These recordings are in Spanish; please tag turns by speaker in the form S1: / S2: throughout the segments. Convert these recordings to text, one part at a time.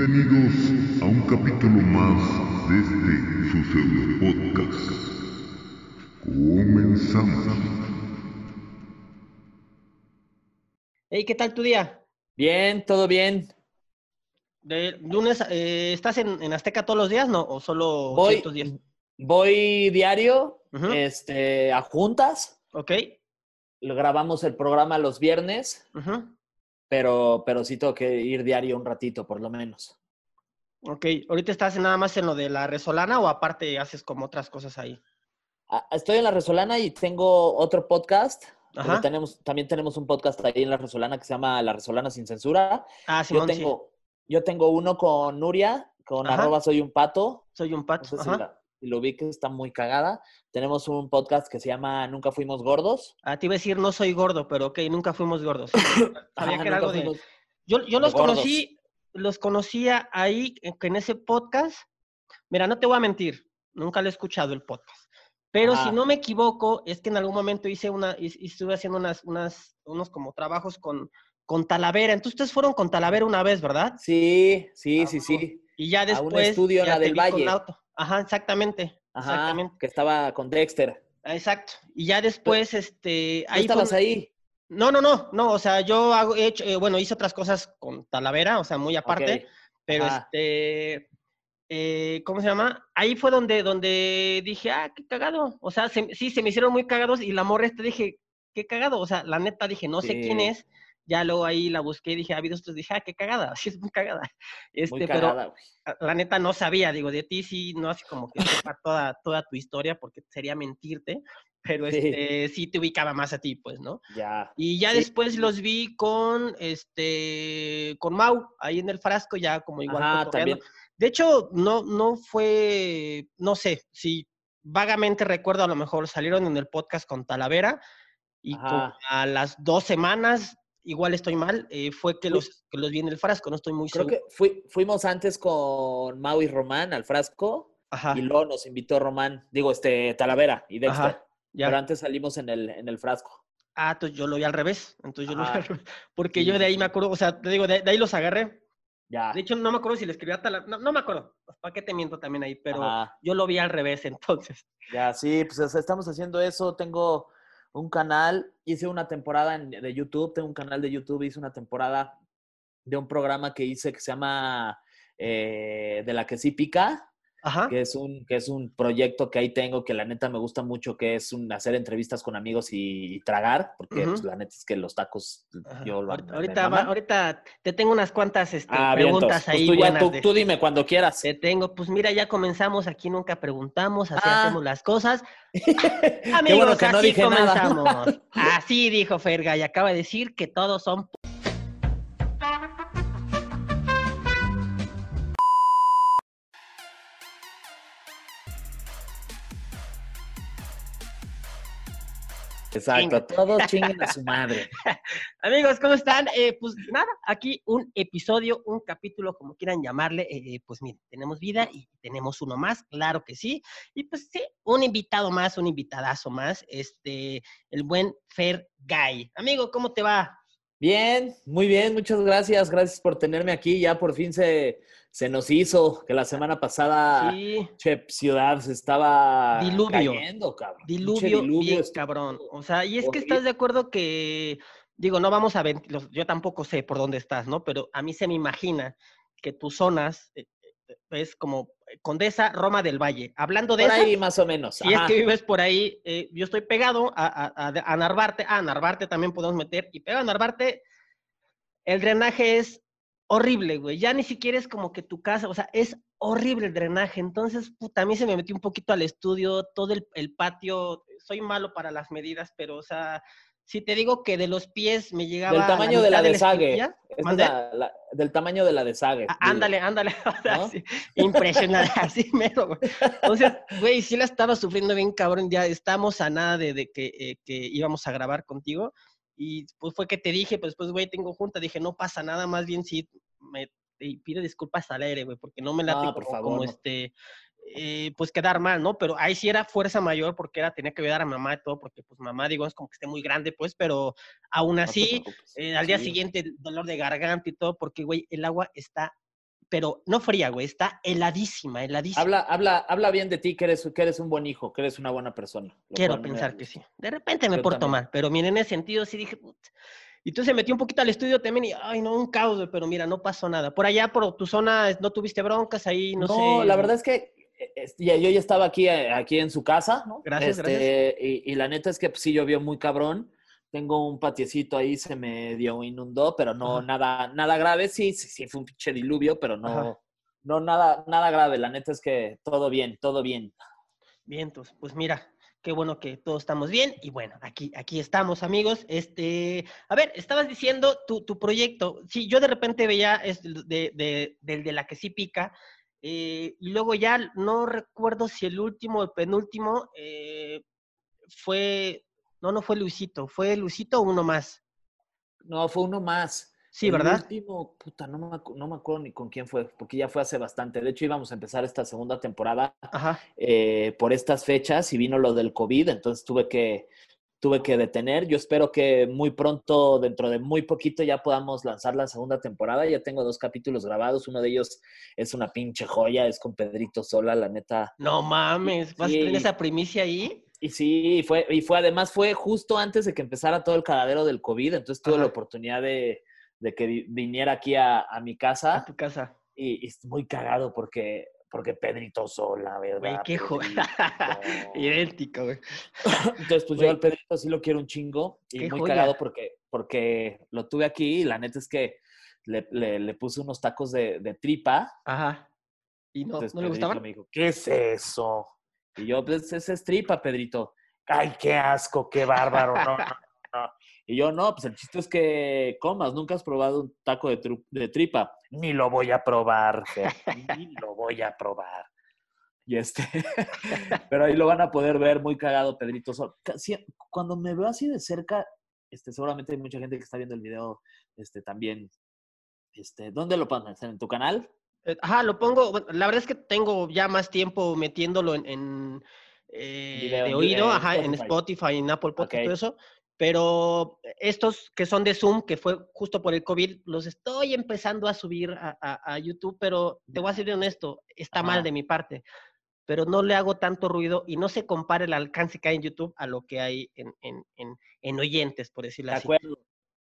S1: Bienvenidos a un capítulo más de este su pseudo podcast. Comenzamos.
S2: Hey, ¿qué tal tu día?
S3: Bien, todo bien.
S2: De lunes, eh, ¿estás en, en Azteca todos los días, no? ¿O solo
S3: Voy,
S2: ciertos días?
S3: voy diario este, a juntas.
S2: Ok.
S3: Grabamos el programa los viernes,
S2: ujú,
S3: pero, pero sí tengo que ir diario un ratito, por lo menos.
S2: Ok. ¿Ahorita estás nada más en lo de la Resolana o aparte haces como otras cosas ahí?
S3: Ah, Estoy en La Resolana y tengo otro podcast.
S2: Ajá.
S3: Tenemos, también tenemos un podcast ahí en La Resolana que se llama La Resolana Sin Censura.
S2: Ah,
S3: Yo
S2: Simón, sí.
S3: tengo, yo tengo uno con Nuria, con
S2: Ajá.
S3: arroba soy un pato.
S2: Soy un
S3: No
S2: pato.
S3: sé si,
S2: Ajá.
S3: la- si lo vi que está muy cagada. Tenemos un podcast que se llama Nunca Fuimos Gordos.
S2: Ah, te iba a decir, no soy gordo, pero ok, nunca fuimos gordos. Sabía que era algo
S3: nunca
S2: de...
S3: fuimos-
S2: Yo, yo los
S3: gordos.
S2: conocí, los conocía ahí, en ese podcast. Mira, no te voy a mentir, nunca lo he escuchado el podcast. Pero si no me equivoco, es que en algún momento hice una, y- y estuve haciendo unas, unas, unos como trabajos con, con Talavera. Entonces ustedes fueron con Talavera una vez, ¿verdad?
S3: Sí, sí,
S2: Ah,
S3: sí,
S2: huevo.
S3: sí.
S2: Y ya
S3: un
S2: después.
S3: estudio en
S2: ya
S3: la del
S2: con
S3: Valle.
S2: auto. Ajá, exactamente.
S3: Ajá,
S2: Exactamente.
S3: que estaba con Dexter.
S2: Exacto. Y ya después, este.
S3: ¿Tú
S2: Ahí
S3: estabas ahí?
S2: No, no, no, no. O sea, yo hago, he hecho, eh, bueno, hice otras cosas con Talavera, o sea, muy aparte. Pero este, eh, ¿cómo se llama? Ahí fue donde, donde dije, ah, qué cagado. O sea, se- sí, se me hicieron muy cagados y la morra esta dije, qué cagado. O sea, la neta dije, no sé quién es. Ya luego ahí la busqué y dije, ha habido estos, dije, ah, qué cagada, sí es muy cagada. Este,
S3: Muy
S2: pero
S3: cagada, güey.
S2: a- la neta no sabía, digo, de ti sí, no así como que sepa toda, toda tu historia porque sería mentirte, pero
S3: Sí.
S2: este, sí te ubicaba más a ti, pues, ¿no?
S3: Ya.
S2: Y ya
S3: Sí,
S2: después los vi con este con Mau, ahí en el frasco, ya como igual.
S3: Ajá, también.
S2: De hecho, no, no fue, no sé, si vagamente recuerdo, a lo mejor salieron en el podcast con Talavera y
S3: Ajá.
S2: a las dos semanas, igual estoy mal, eh, fue que los, que los vi en el frasco, no estoy muy
S3: Creo
S2: seguro.
S3: que fui- fuimos antes con Mau y Román al frasco
S2: Ajá,
S3: y luego nos invitó Román, digo, este, Talavera y Dexter.
S2: Ajá, ya.
S3: Pero antes salimos en el, en el frasco.
S2: Ah, entonces yo lo vi al revés, entonces yo lo vi al revés, porque
S3: Sí,
S2: yo de ahí me acuerdo, o sea, te digo, de, de ahí los agarré,
S3: Ya.
S2: De hecho, no me acuerdo si le escribí a Talavera. No, no me acuerdo. ¿Para qué te miento también ahí? Pero
S3: Ajá.
S2: yo lo vi al revés entonces.
S3: Ya, sí, pues es- estamos haciendo eso. Tengo un canal, hice una temporada de YouTube, tengo un canal de YouTube, hice una temporada de un programa que hice que se llama eh, De la que sí pica,
S2: Ajá.
S3: que es un, que es un proyecto que ahí tengo que la neta me gusta mucho, que es un, hacer entrevistas con amigos y, y tragar, porque pues, la neta es que los tacos
S2: Ajá.
S3: yo lo
S2: ahorita, ahorita, va-
S3: maman.
S2: ahorita te tengo unas cuantas este,
S3: Ah,
S2: preguntas
S3: pues
S2: ahí.
S3: tú, ya,
S2: buenas
S3: tú,
S2: de-
S3: tú dime cuando quieras.
S2: Te tengo, pues mira, ya comenzamos, aquí nunca preguntamos, así
S3: Ah.
S2: hacemos las cosas. Amigos,
S3: bueno que no
S2: así comenzamos. Así dijo Ferga y acaba de decir que todos son...
S3: Exacto, todos chinguen a su madre.
S2: Amigos, ¿cómo están? Eh, pues nada, aquí un episodio, un capítulo, como quieran llamarle. eh, pues miren, tenemos vida y tenemos uno más, claro que sí. Y pues sí, un invitado más, un invitadazo más, este, el buen Fer Guy. Amigo, ¿cómo te va?
S3: Bien, muy bien, muchas gracias. Gracias por tenerme aquí. Ya por fin se, se nos hizo que la semana pasada,
S2: Sí,
S3: che, ciudad se estaba
S2: Diluvio.
S3: cayendo, cabrón. Pinche
S2: diluvio, bien cabrón. O sea, y es que estás de acuerdo que, digo, no vamos a ver, yo tampoco sé por dónde estás, ¿no? Pero a mí se me imagina que tus zonas eh, es como Condesa, Roma del Valle. Hablando de
S3: Por
S2: eso,
S3: ahí más o menos.
S2: si es que vives por ahí, eh, yo estoy pegado a, a, a- a Narvarte, a Narvarte también podemos meter, y pegado a Narvarte, el drenaje es horrible, güey. Ya ni siquiera es como que tu casa, o sea, es horrible el drenaje. Entonces, puta, a mí se me metió un poquito al estudio, todo el, el patio. Soy malo para las medidas, pero, o sea, si te digo que de los pies me llegaba.
S3: Del
S2: a
S3: tamaño de la desague. es
S2: ¿Mande?
S3: la- la- del tamaño de la desague.
S2: Ah. Ándale, ándale.
S3: ¿No?
S2: sí, impresionante, así mero, güey. Entonces, güey, sí la estaba sufriendo bien, cabrón. Ya estamos a nada de, de que, eh, que íbamos a grabar contigo. Y pues fue que te dije, pues, pues, güey, tengo junta. Dije, no pasa nada, más bien sí me y pide disculpas al aire, güey, porque no me late
S3: No, por
S2: como,
S3: favor,
S2: como
S3: no.
S2: este, eh, pues quedar mal, ¿no? Pero ahí sí era fuerza mayor porque era, tenía que ayudar a mamá y todo, porque pues mamá, digo, es como que esté muy grande, pues, pero aún
S3: No
S2: así,
S3: preocupes.
S2: eh, al día
S3: Sí.
S2: siguiente dolor de garganta y todo, porque, güey, el agua está pero no fría, güey, está heladísima, heladísima.
S3: Habla, habla, habla bien de ti, que eres, que eres un buen hijo, que eres una buena persona.
S2: Quiero
S3: me
S2: pensar que sí. De repente me
S3: Yo
S2: porto
S3: también.
S2: mal, pero miren, en ese sentido sí dije, "Put". y tú se metió un poquito al estudio también y, ay, no, un caos, güey, pero mira, no pasó nada. Por allá, por tu zona, ¿no tuviste broncas ahí? No,
S3: No,
S2: sé.
S3: la verdad es que yo ya estaba aquí, eh, aquí en su casa, ¿no?
S2: Gracias,
S3: Este, Y, y la neta es que pues, sí llovió muy cabrón. Tengo un patiecito ahí, se me dio inundó, pero no
S2: Ajá.
S3: nada, nada grave. Sí, sí, sí, fue un pinche diluvio, pero
S2: Ajá.
S3: no, no nada, nada grave. La neta es que todo bien, todo bien.
S2: Vientos, pues mira, qué bueno que todos estamos bien y bueno, aquí, aquí estamos amigos. Este, a ver, estabas diciendo tu, tu proyecto. Sí, yo de repente veía es de, de, del de la que sí pica eh, y luego ya no recuerdo si el último o el penúltimo eh, fue, no, no fue Luisito, fue Luisito o uno más.
S3: No, fue uno más.
S2: Sí,
S3: El
S2: ¿verdad?
S3: último, puta, no me, no me acuerdo ni con quién fue, porque ya fue hace bastante. De hecho, íbamos a empezar esta segunda temporada eh, por estas fechas y vino lo del COVID, entonces tuve que, tuve que detener. Yo espero que muy pronto, dentro de muy poquito, ya podamos lanzar la segunda temporada. Ya tengo dos capítulos grabados, uno de ellos es una pinche joya, es con Pedrito Sola, la neta.
S2: No mames, vas a tener esa primicia ahí.
S3: Y sí, fue, y fue además fue justo antes de que empezara todo el cagadero del COVID, entonces tuve la oportunidad de, de que vi- viniera aquí a, a mi casa
S2: A tu casa.
S3: y, y es muy cagado porque, porque Pedrito Sola, ¿verdad?
S2: Güey, qué joya. Idéntico, güey.
S3: Entonces, pues
S2: Güey.
S3: yo al Pedrito sí lo quiero un chingo y
S2: Qué
S3: muy
S2: joya.
S3: cagado porque, porque lo tuve aquí y la neta es que le, le- le puse unos tacos de, de tripa.
S2: Ajá. ¿Y no,
S3: Entonces
S2: no le gustaban?
S3: me dijo, ¿qué es eso? Y yo, pues ese es tripa, Pedrito. Ay, qué asco, qué bárbaro. No, no, no. Y yo, no, pues el chiste es que comas. Nunca has probado un taco de, de tripa. Ni lo voy a probar, Fer, Ni lo voy a probar. Y este, pero ahí lo van a poder ver muy cagado, Pedrito. Cuando me veo así de cerca, este, seguramente hay mucha gente que está viendo el video este, también. Este, ¿Dónde lo pones? ¿En tu canal?
S2: Eh, Ajá, lo pongo. bueno, La verdad es que tengo ya más tiempo metiéndolo en, en, eh,
S3: Video,
S2: de oído, ajá, en
S3: Spotify.
S2: En Apple Podcast,
S3: Ok.
S2: todo eso. Pero estos que son de Zoom, que fue justo por el COVID, los estoy empezando a subir a, a- a YouTube, pero te voy a ser honesto, está mal de mi parte. Pero no le hago tanto ruido y no se compara el alcance que hay en YouTube a lo que hay en, en, en, en oyentes, por decirlo
S3: De
S2: así.
S3: acuerdo.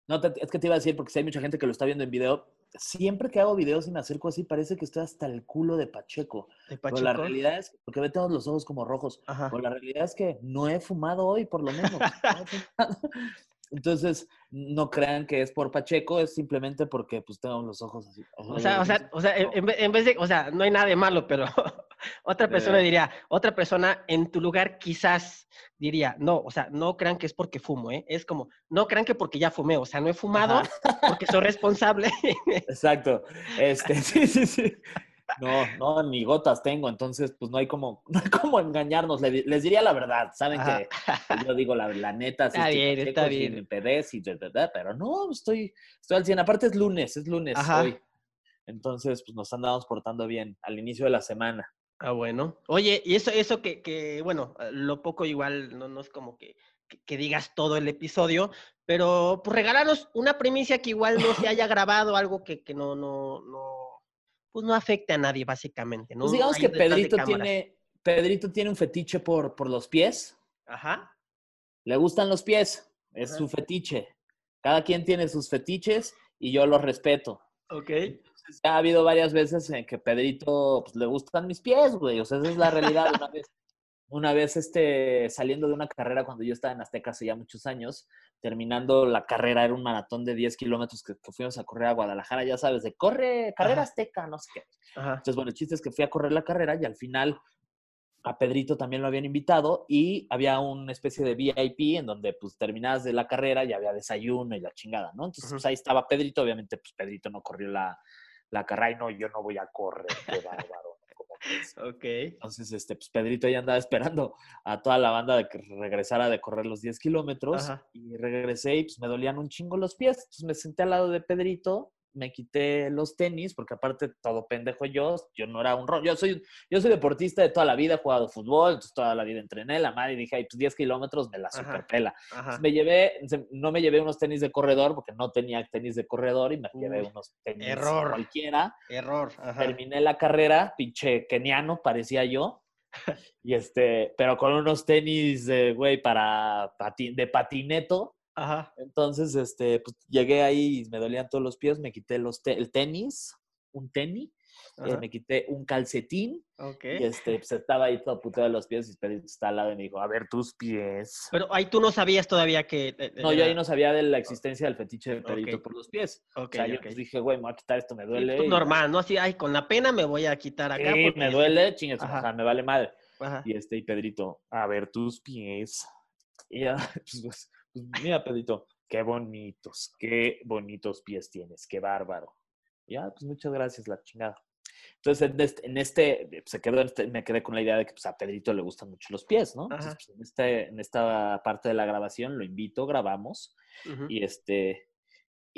S3: No, es que te iba a decir, porque si hay mucha gente que lo está viendo en video, siempre que hago videos y me acerco así, parece que estoy hasta el culo de Pacheco.
S2: De
S3: Pero la
S2: Pacheco.
S3: realidad es, porque ve todos los ojos como rojos,
S2: Ajá.
S3: pero la realidad es que no he fumado hoy, por lo menos. no he fumado. Entonces, no crean que es por Pacheco, es simplemente porque pues tengo los ojos así.
S2: O sea, o sea, o sea, en, en ve- en vez de, o sea, no hay nada de malo, pero otra persona
S3: Eh.
S2: diría, otra persona en tu lugar quizás diría, no, o sea, no crean que es porque fumo, ¿eh? Es como, no crean que porque ya fumé, o sea, no he fumado porque soy responsable.
S3: Exacto. Este, sí, sí, sí. No, no, ni gotas tengo, entonces pues no hay como, no hay como engañarnos. Le di- Les diría la verdad, saben
S2: Ajá.
S3: que yo digo la, la neta, sí
S2: Está
S3: estoy
S2: bien, está bien.
S3: me pero no, estoy, estoy al 100. Aparte es lunes, es lunes
S2: Ajá.
S3: hoy. Entonces, pues nos andamos portando bien al inicio de la semana.
S2: Ah, bueno. Oye, y eso, eso que, que, bueno, lo poco igual no, no es como que, que, que digas todo el episodio, pero pues regalarnos una primicia que igual no se haya grabado, algo que, que no, no, no, pues no afecte a nadie, básicamente, ¿no?
S3: Pues digamos
S2: Ahí
S3: que Pedrito tiene, Pedrito tiene un fetiche por, por los pies.
S2: Ajá.
S3: Le gustan los pies, es
S2: Ajá.
S3: su fetiche. Cada quien tiene sus fetiches y yo los respeto.
S2: Ok.
S3: Entonces, ha habido varias veces en que Pedrito pues, le gustan mis pies, güey. O sea, esa es la realidad. Una vez, una vez este, saliendo de una carrera cuando yo estaba en Azteca hace ya muchos años, terminando la carrera, era un maratón de 10 kilómetros que, que fuimos a correr a Guadalajara, ya sabes, de corre, carrera
S2: Ajá.
S3: Azteca, no sé qué.
S2: Ajá.
S3: Entonces, bueno, el chiste es que fui a correr la carrera y al final a Pedrito también lo habían invitado y había una especie de VIP en donde pues terminabas de la carrera y había desayuno y la chingada, ¿no? Entonces, pues ahí estaba Pedrito, obviamente pues Pedrito no corrió la, la carrera y no, yo no voy a correr, qué bárbaro.
S2: Ok.
S3: Entonces, este, pues Pedrito ya andaba esperando a toda la banda de que regresara de correr los 10 kilómetros y regresé y pues me dolían un chingo los pies. Entonces me senté al lado de Pedrito me quité los tenis, porque aparte todo pendejo yo, yo no era un rollo. Yo soy, yo soy deportista de toda la vida, he jugado fútbol, entonces toda la vida entrené, la madre, y dije, ay, pues 10 kilómetros me la superpela.
S2: Ajá.
S3: Me llevé, no me llevé unos tenis de corredor, porque no tenía tenis de corredor, y me llevé unos tenis
S2: error.
S3: cualquiera.
S2: Error. Ajá.
S3: Terminé la carrera, pinche keniano, parecía yo. Y este, pero con unos tenis, de, güey, para pati- de patineto.
S2: Ajá.
S3: Entonces, este, pues llegué ahí y me dolían todos los pies, me quité los te- el tenis, un tenis, eh, me quité un calcetín
S2: Ok.
S3: y este, pues estaba ahí todo puteado de los pies y Pedrito está al lado y me dijo, a ver tus pies.
S2: Pero ahí tú no sabías todavía que... eh,
S3: No, yo ahí no sabía de la existencia del fetiche de Pedrito por los pies.
S2: Ok,
S3: o sea, yo pues dije, güey, me voy a quitar esto, me
S2: Sí,
S3: duele.
S2: pues
S3: y-
S2: normal, ¿no? Así, ay, con la pena me voy a quitar acá.
S3: Sí,
S2: porque-
S3: me duele, chingas,
S2: Ajá.
S3: o sea, me vale madre.
S2: Ajá.
S3: Y este, y Pedrito, a ver tus pies. Y ya, pues, pues, mira, Pedrito, qué bonitos, qué bonitos pies tienes, qué bárbaro. Ya, pues muchas gracias, la chingada. Entonces, en este, en este, se quedó, en este- me quedé con la idea de que pues, a Pedrito le gustan mucho los pies, ¿no? Entonces, pues, en, este, en esta parte de la grabación lo invito, grabamos y este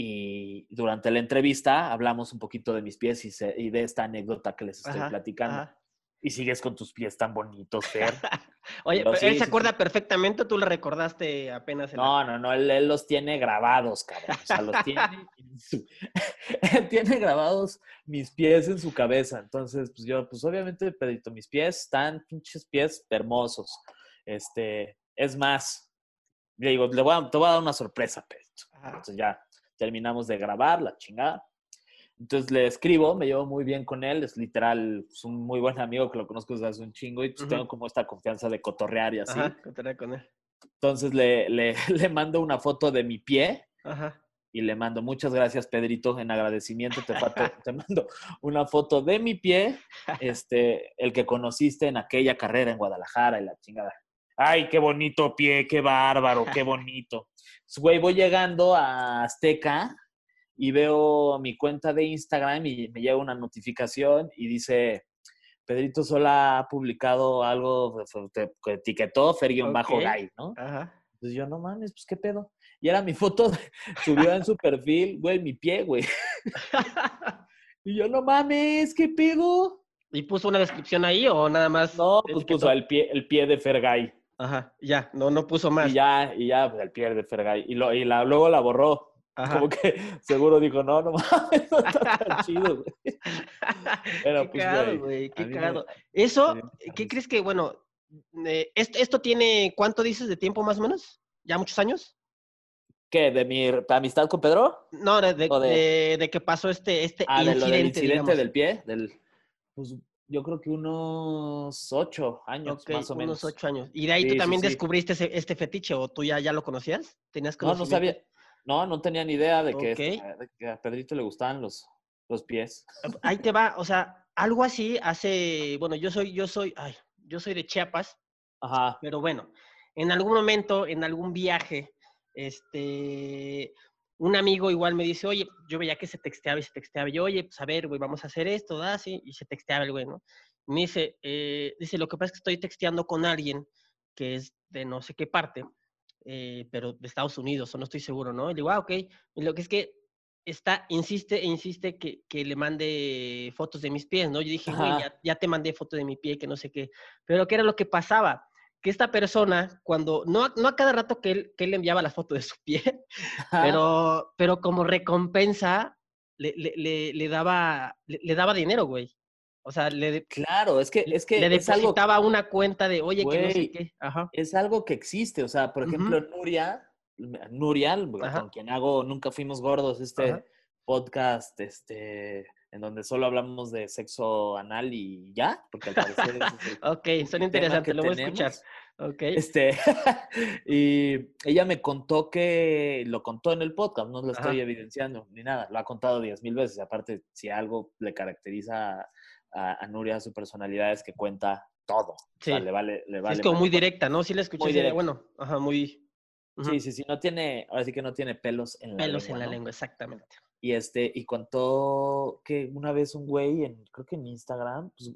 S3: y durante la entrevista hablamos un poquito de mis pies y, se- y de esta anécdota que les estoy
S2: Ajá,
S3: platicando.
S2: ajá.
S3: Y sigues con tus pies tan bonitos, Fer.
S2: Oye,
S3: Pero sí,
S2: él
S3: sí,
S2: se
S3: sí.
S2: acuerda perfectamente, o tú le recordaste apenas. en la-
S3: No, no, no, él, él los tiene grabados, cabrón. O sea, los tiene en su... él tiene grabados mis pies en su cabeza. Entonces, pues yo, pues obviamente, Pedrito, mis pies están pinches pies hermosos. Este, es más, le digo, le voy a, te voy a dar una sorpresa, Pedrito. Entonces ya terminamos de grabar, la chingada. Entonces le escribo, me llevo muy bien con él, es literal, es un muy buen amigo que lo conozco desde hace un chingo y pues,
S2: Ujú.
S3: tengo como esta confianza de cotorrear y así.
S2: Ajá, contaré con él.
S3: Entonces le, le, le mando una foto de mi pie
S2: Ajá.
S3: y le mando muchas gracias, Pedrito, en agradecimiento. Te, te mando una foto de mi pie, este, el que conociste en aquella carrera en Guadalajara y la chingada. Ay, qué bonito pie, qué bárbaro, qué bonito. Güey, voy llegando a Azteca y veo mi cuenta de Instagram y me llega una notificación y dice, Pedrito Sola ha publicado algo te- que etiquetó. Guy, ¿no?
S2: Ajá.
S3: Entonces yo, no mames, pues qué pedo. Y era mi foto, subió en su perfil, güey, mi pie, güey. Y yo, no mames, qué pedo.
S2: ¿Y puso una descripción ahí o nada más?
S3: No, pues
S2: etiquetó?
S3: puso el pie, el pie de Fergay.
S2: Ajá, ya, no, no puso más.
S3: Y ya, y ya, pues el pie de Fergay. Y, lo, y la, luego la borró.
S2: Ajá.
S3: Como que seguro dijo, no, no mames, no está tan chido, güey. Pero,
S2: qué
S3: pues,
S2: cagado,
S3: güey,
S2: qué
S3: me-
S2: cagado. Eso,
S3: me
S2: ¿qué crees que, bueno, eh, esto, esto tiene, ¿cuánto dices de tiempo más o menos? ¿Ya muchos años?
S3: ¿Qué? ¿De mi amistad con Pedro?
S2: No, de, de,
S3: de-
S2: que pasó este, este
S3: Ah, de lo del
S2: incidente,
S3: incidente
S2: digamos.
S3: del pie. Del, pues yo creo que unos ocho años, más o menos.
S2: unos ocho años. ¿Y de ahí
S3: Sí,
S2: tú también
S3: sí.
S2: descubriste ese- este fetiche o tú ya, ya lo conocías? ¿Tenías
S3: No, no sabía. No, no tenía ni idea de que,
S2: Ok.
S3: este- de que a Pedrito le gustaban los, los pies.
S2: Ahí te va, o sea, algo así hace, bueno, yo soy, yo soy, ay, yo soy de Chiapas,
S3: Ajá.
S2: pero bueno, en algún momento, en algún viaje, este, un amigo igual me dice, oye, yo veía que se texteaba y se texteaba, y yo, oye, pues a ver, güey, vamos a hacer esto, ¿da? Sí, y se texteaba el güey, ¿no? Y me dice, eh, dice, lo que pasa es que estoy texteando con alguien que es de no sé qué parte, eh, pero de Estados Unidos, o no estoy seguro, ¿no? Y le digo, ah, ok. Y lo que es que está, insiste e insiste que, que le mande fotos de mis pies, ¿no? Yo dije, güey, ya, ya te mandé foto de mi pie, que no sé qué. Pero ¿qué era lo que pasaba? Que esta persona, cuando, no, no a cada rato que él, que él le enviaba la foto de su pie,
S3: Ajá.
S2: pero, pero como recompensa, le, le, le, le daba, le daba dinero, güey. O sea, le,
S3: Claro, es que, es que
S2: le
S3: es algo,
S2: depositaba una cuenta de, oye, que no sé qué. Ajá.
S3: es algo que existe. O sea, por ejemplo, Nuria, Nuria,
S2: Ajá.
S3: con quien hago Nunca Fuimos Gordos, este
S2: Ajá.
S3: podcast, este, en donde solo hablamos de sexo anal y ya, porque al parecer es el-
S2: Ok, son interesantes, lo voy a escuchar. Ok.
S3: Este, y ella me contó que lo contó en el podcast, no lo estoy
S2: Ajá.
S3: evidenciando ni nada, lo ha contado diez mil veces. Aparte, si algo le caracteriza a, a Nuria, su personalidad es que cuenta todo. O sea,
S2: Sí.
S3: le vale, le
S2: Sí,
S3: vale
S2: es como muy directa, ¿no? Sí la escuché.
S3: Muy
S2: sí,
S3: directa.
S2: bueno, ajá, muy...
S3: Sí, sí, sí, no tiene, ahora sí que no tiene pelos en la
S2: Pelos
S3: lengua.
S2: en la
S3: ¿no?
S2: lengua, exactamente.
S3: Y este, y contó que una vez un güey, en, creo que en Instagram, pues,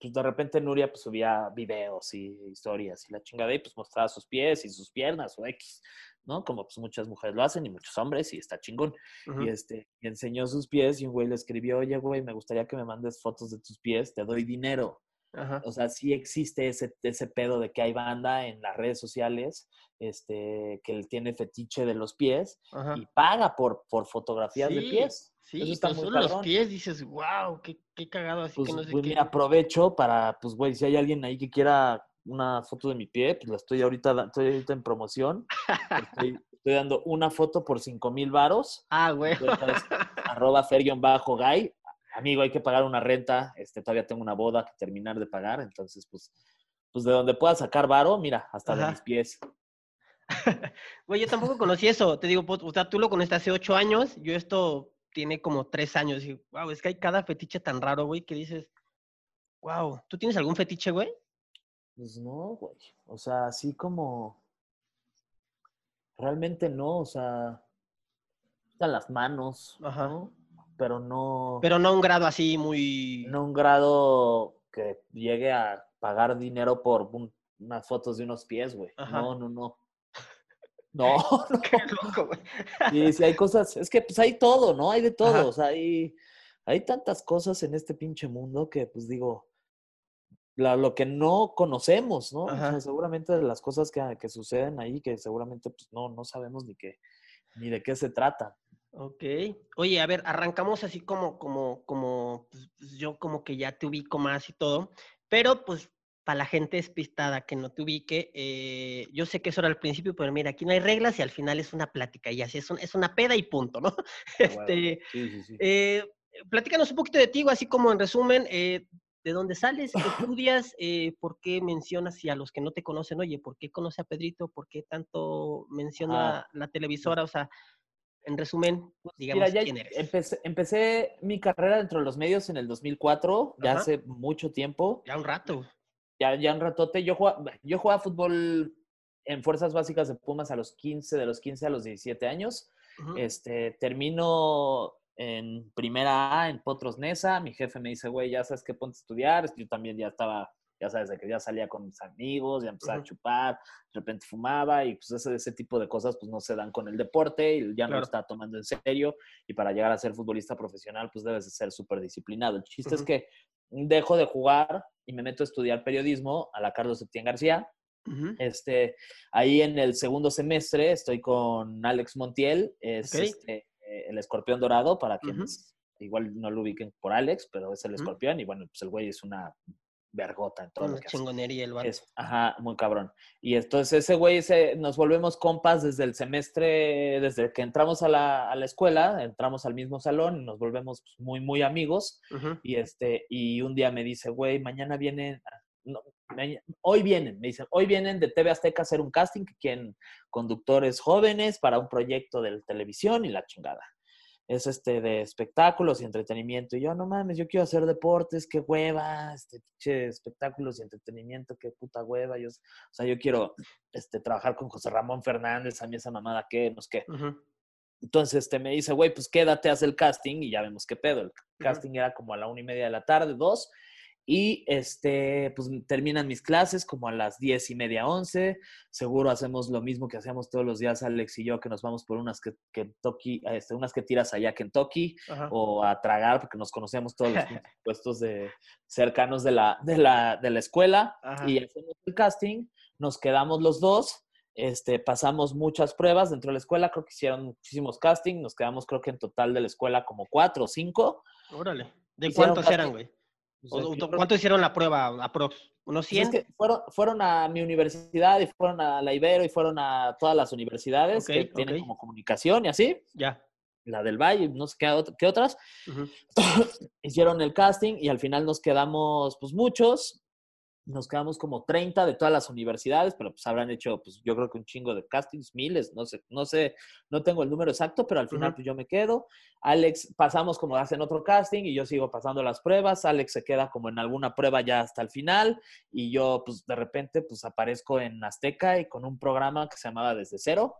S3: pues de repente Nuria pues subía videos y historias y la chingada y pues mostraba sus pies y sus piernas o X, ¿no? Como pues muchas mujeres lo hacen y muchos hombres y está chingón.
S2: Ujú.
S3: Y este, y enseñó sus pies y un güey le escribió, oye güey, me gustaría que me mandes fotos de tus pies, te doy dinero.
S2: Ajá.
S3: O sea, sí existe ese, ese pedo de que hay banda en las redes sociales este, que él tiene fetiche de los pies
S2: Ajá.
S3: y paga por, por fotografías de
S2: Sí,
S3: pies.
S2: Sí,
S3: Eso está muy
S2: solo los pies dices, wow, qué, qué cagado, así
S3: Pues,
S2: que no sé
S3: pues,
S2: qué.
S3: mira, aprovecho para, pues, güey, si hay alguien ahí que quiera una foto de mi pie, pues la estoy ahorita, estoy ahorita en promoción. Estoy, estoy dando una foto por 5 mil varos.
S2: Ah, güey.
S3: Cuenta es arroba fer-guy. Amigo, hay que pagar una renta. Este, todavía tengo una boda que terminar de pagar. Entonces, pues, pues de donde pueda sacar varo, mira, hasta de mis pies.
S2: Güey, yo tampoco conocí eso. Te digo, pues, o sea, tú lo conociste hace ocho años. Yo esto tiene como tres años. Y, wow, es que hay cada fetiche tan raro, güey, que dices, wow. ¿Tú tienes algún fetiche, güey?
S3: Pues no, güey. O sea, así como. Realmente no, o sea. Están las manos,
S2: Ajá.
S3: ¿no? Pero no.
S2: Pero no un grado así muy...
S3: no un grado que llegue a pagar dinero por un- unas fotos de unos pies, güey. No, no, no. No, no.
S2: Qué loco, güey.
S3: Sí, sí, hay cosas, es que pues hay todo, ¿no? Hay de todo,
S2: Ajá.
S3: o sea, hay, hay tantas cosas en este pinche mundo que, pues digo, la- lo que no conocemos, ¿no? O sea, seguramente de las cosas que, que suceden ahí, que seguramente pues no, no sabemos ni qué, ni de qué se trata.
S2: Ok. Oye, a ver, arrancamos así como, como, como, pues, pues, yo como que ya te ubico más y todo, pero pues para la gente despistada que no te ubique, eh, yo sé que eso era al principio, pero mira, aquí no hay reglas y al final es una plática y así es, un- es una peda y punto, ¿no?
S3: huevo.
S2: Este,
S3: Sí, sí, sí.
S2: eh, platícanos un poquito de ti, así como en resumen, eh, ¿de dónde sales? ¿Qué estudias? Eh, ¿Por qué mencionas y a los que no te conocen, oye, ¿por qué conoce a Pedrito? ¿Por qué tanto menciona la televisora? O sea, en resumen, digamos,
S3: Mira, ya
S2: ¿quién eres?
S3: empecé, empecé mi carrera dentro de los medios en el 2004, ya
S2: Ajá.
S3: hace mucho tiempo.
S2: Ya un rato.
S3: Ya, ya un ratote. Yo jugaba, yo jugaba fútbol en fuerzas básicas de Pumas a los 15, de los 15 a los 17 años.
S2: Ujú.
S3: Este, termino en primera A en Potros Nesa. Mi jefe me dice, güey, ya sabes que ponte a estudiar. Yo también ya estaba, ya sabes, de que ya salía con mis amigos, ya empezaba
S2: Ujú.
S3: a chupar, de repente fumaba y pues ese, ese tipo de cosas pues no se dan con el deporte y ya no
S2: Claro.
S3: lo está tomando en serio. Y para llegar a ser futbolista profesional pues debes de ser súper disciplinado. El chiste es
S2: Ujú.
S3: que dejo de jugar y me meto a estudiar periodismo a la Carlos Septién García. Este, ahí en el segundo semestre estoy con Alex Montiel, es este, el escorpión dorado, para quienes igual no lo ubiquen por Alex, pero es el escorpión y bueno, pues el güey es una vergota en todo lo que hace.
S2: chingonería el vato.
S3: Es, ajá, muy cabrón. Y entonces ese güey, ese- nos volvemos compas desde el semestre, desde que entramos a la, a la escuela, entramos al mismo salón y nos volvemos pues, muy, muy amigos. Y, este, y un día me dice, güey, mañana vienen, ah, no, hoy vienen, me dicen, hoy vienen de TV Azteca a hacer un casting que quieren conductores jóvenes para un proyecto de televisión y la chingada. Es este de espectáculos y entretenimiento. Y yo, no mames, yo quiero hacer deportes, qué hueva, este, pinche espectáculos y entretenimiento, qué puta hueva. Yo, o sea, yo quiero este, trabajar con José Ramón Fernández, a mí esa mamada, qué, no sé qué. Entonces este, me dice, güey, pues quédate, haz el casting y ya vemos qué pedo. El casting era como a la una y media de la tarde, dos. Y este, pues terminan mis clases como a las diez y media, once. Seguro hacemos lo mismo que hacíamos todos los días, Alex y yo, que nos vamos por unas que, Kentucky, este, unas que tiras allá a Kentucky
S2: Ajá.
S3: o a tragar, porque nos conocíamos todos los puestos de, cercanos de la, de, la, de la escuela.
S2: Ajá.
S3: Y hacemos el casting, nos quedamos los dos, este, pasamos muchas pruebas dentro de la escuela, creo que hicieron muchísimos casting, nos quedamos creo que en total de la escuela como cuatro o cinco.
S2: Órale. ¿De
S3: Hicieron
S2: cuántos eran, güey?
S3: Pues,
S2: O-
S3: creo
S2: ¿Cuánto hicieron la prueba, aprox? ¿Unos
S3: pues, es
S2: 100?
S3: que fueron, fueron a mi universidad y fueron a la Ibero y fueron a todas las universidades que tienen
S2: ok.
S3: como comunicación y así,
S2: Ya.
S3: la del Valle, no sé qué, ot- qué otras. Hicieron el casting y al final nos quedamos, pues muchos, nos quedamos como 30 de todas las universidades, pero pues habrán hecho, pues yo creo que un chingo de castings, miles, no sé, no sé, no tengo el número exacto, pero al final pues yo me quedo. Alex, pasamos como hacen otro casting y yo sigo pasando las pruebas, Alex se queda como en alguna prueba ya hasta el final y yo pues de repente pues aparezco en Azteca y con un programa que se llamaba Desde Cero.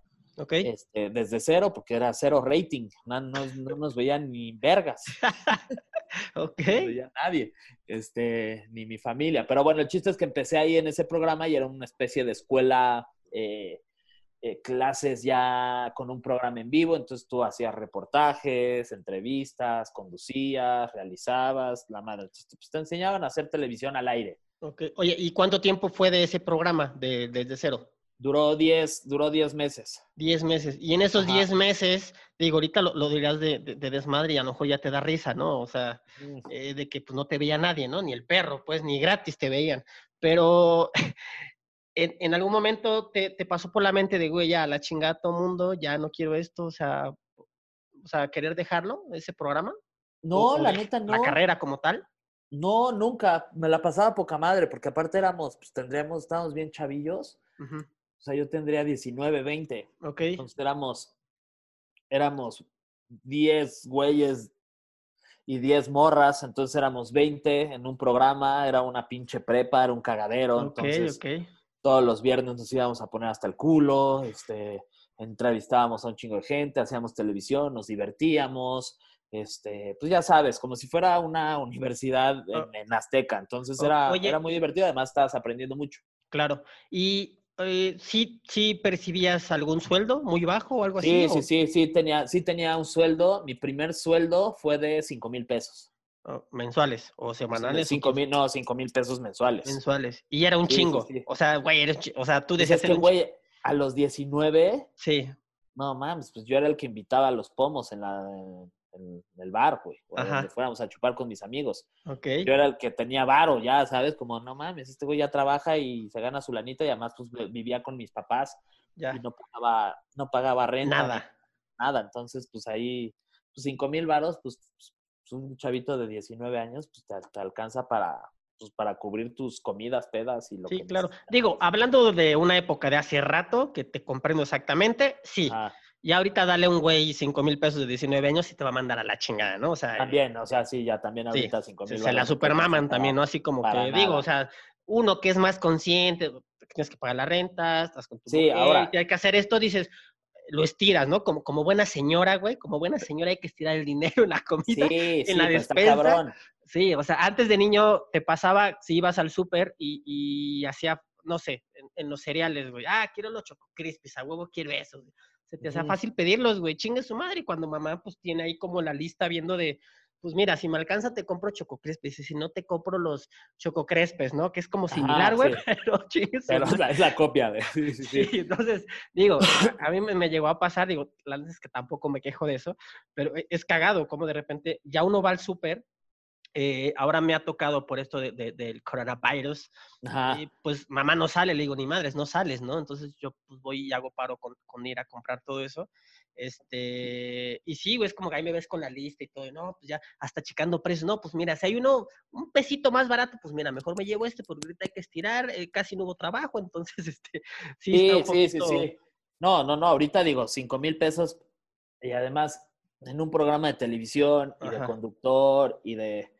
S3: Este, desde cero, porque era cero rating, no, no- no nos veían ni vergas,
S2: Ok.
S3: no nos veía nadie, este, ni mi familia. Pero bueno, el chiste es que empecé ahí en ese programa y era una especie de escuela, eh, eh, clases ya con un programa en vivo, entonces tú hacías reportajes, entrevistas, conducías, realizabas, la madre, entonces, pues, te enseñaban a hacer televisión al aire.
S2: Ok. Oye, ¿y cuánto tiempo fue de ese programa de, desde cero?
S3: Duró 10, duró 10 meses.
S2: Diez meses. Y en esos
S3: Ajá.
S2: diez meses, digo, ahorita lo, lo dirás de, de- de desmadre y a lo mejor ya te da risa, ¿no? O sea,
S3: Mm.
S2: eh, de que pues no te veía nadie, ¿no? Ni el perro, pues, ni gratis te veían. Pero en, en algún momento te, te pasó por la mente de, güey, ya, la chingada todo mundo, ya no quiero esto, o sea, o sea, querer dejarlo, ese programa.
S3: No,
S2: o
S3: la neta no.
S2: La carrera como tal.
S3: No, nunca. Me la pasaba poca madre, porque aparte éramos, pues tendríamos, estábamos bien chavillos. O sea, yo tendría 19, 20.
S2: Ok.
S3: Entonces éramos, éramos 10 güeyes y 10 morras. Entonces éramos 20 en un programa. Era una pinche prepa, era un cagadero.
S2: Ok,
S3: entonces
S2: ok.
S3: todos los viernes nos íbamos a poner hasta el culo. Este, entrevistábamos a un chingo de gente, hacíamos televisión, nos divertíamos. Este, pues ya sabes, como si fuera una universidad en, en Azteca. Entonces era,
S2: oye,
S3: era muy divertido, además estabas aprendiendo mucho.
S2: Claro. ¿Y eh, sí, sí percibías algún sueldo muy bajo o algo
S3: Sí,
S2: así?
S3: sí,
S2: o-
S3: sí, sí tenía, sí tenía un sueldo. Mi primer sueldo fue de 5 mil pesos.
S2: o mensuales o semanales. o
S3: 5 mil, no, 5 mil pesos mensuales.
S2: mensuales. Y era un
S3: Sí, sí,
S2: chingo.
S3: sí.
S2: O sea, güey, eres, o sea, tú
S3: Pues
S2: decías
S3: es que, güey, a los 19,
S2: Sí,
S3: no mames, pues yo era el que invitaba a los pomos en, la, en el bar, güey. O donde fuéramos a chupar con mis amigos.
S2: ok.
S3: Yo era el que tenía varo, ya, ¿sabes? Como, no mames, este güey ya trabaja y se gana su lanita y además, pues, vivía con mis papás
S2: Ya.
S3: y no pagaba, no pagaba renta.
S2: Nada.
S3: Nada. Entonces, pues ahí, pues, 5 mil varos, pues, pues, un chavito de 19 años, pues, te, te alcanza para, pues, para cubrir tus comidas, pedas y lo
S2: Sí,
S3: que
S2: claro.
S3: necesitas.
S2: Digo, hablando de una época de hace rato, que te comprendo exactamente, sí. Y ahorita dale a un güey 5 mil pesos de 19 años y te va a mandar a la chingada, ¿no? O sea,
S3: También, o sea, sí, ya también
S2: Sí,
S3: ahorita 5
S2: se,
S3: mil
S2: se la supermaman también, ¿no? Así como que, digo, o sea, uno que es más consciente, tienes que pagar la renta, estás con tu
S3: Sí,
S2: mujer,
S3: ahora-
S2: y hay que hacer esto, dices, lo estiras, ¿no? Como, como buena señora, güey, como buena señora hay que estirar el dinero en la comida.
S3: Sí, sí,
S2: la
S3: pero está cabrón.
S2: Sí, o sea, antes de niño te pasaba, si ibas al súper y, y hacía, no sé, en, en los cereales, güey, ah, quiero los Choco Crispies, a huevo quiero eso. güey. Se te
S3: Ujú.
S2: fácil pedirlos, güey, chingue su madre. Y cuando mamá, pues, tiene ahí como la lista viendo de, pues, mira, si me alcanza te compro Choco Crispies y si no te compro los Choco Crespes, ¿no? Que es como similar, güey,
S3: sí.
S2: pero chingue su
S3: Pero
S2: madre.
S3: es la, es la copia de. Sí, sí,
S2: entonces, digo, a mí me, me llegó a pasar, digo, la verdad es que tampoco me quejo de eso, pero e- es cagado como de repente ya uno va al súper, eh, ahora me ha tocado por esto de- de- del coronavirus, y pues mamá no sale, le digo, ni madres, no sales, ¿no? Entonces yo pues voy y hago paro con, con ir a comprar todo eso. Este, y sí, güey, es como que ahí me ves con la lista y todo, y no, pues ya, hasta checando precios, no, pues mira, si hay uno, un pesito más barato, pues mira, mejor me llevo este, porque ahorita hay que estirar, eh, casi no hubo trabajo, entonces, este, sí,
S3: Sí,
S2: está un
S3: sí, sí. No, no, no, ahorita digo, 5 mil pesos y además en un programa de televisión y de conductor y de,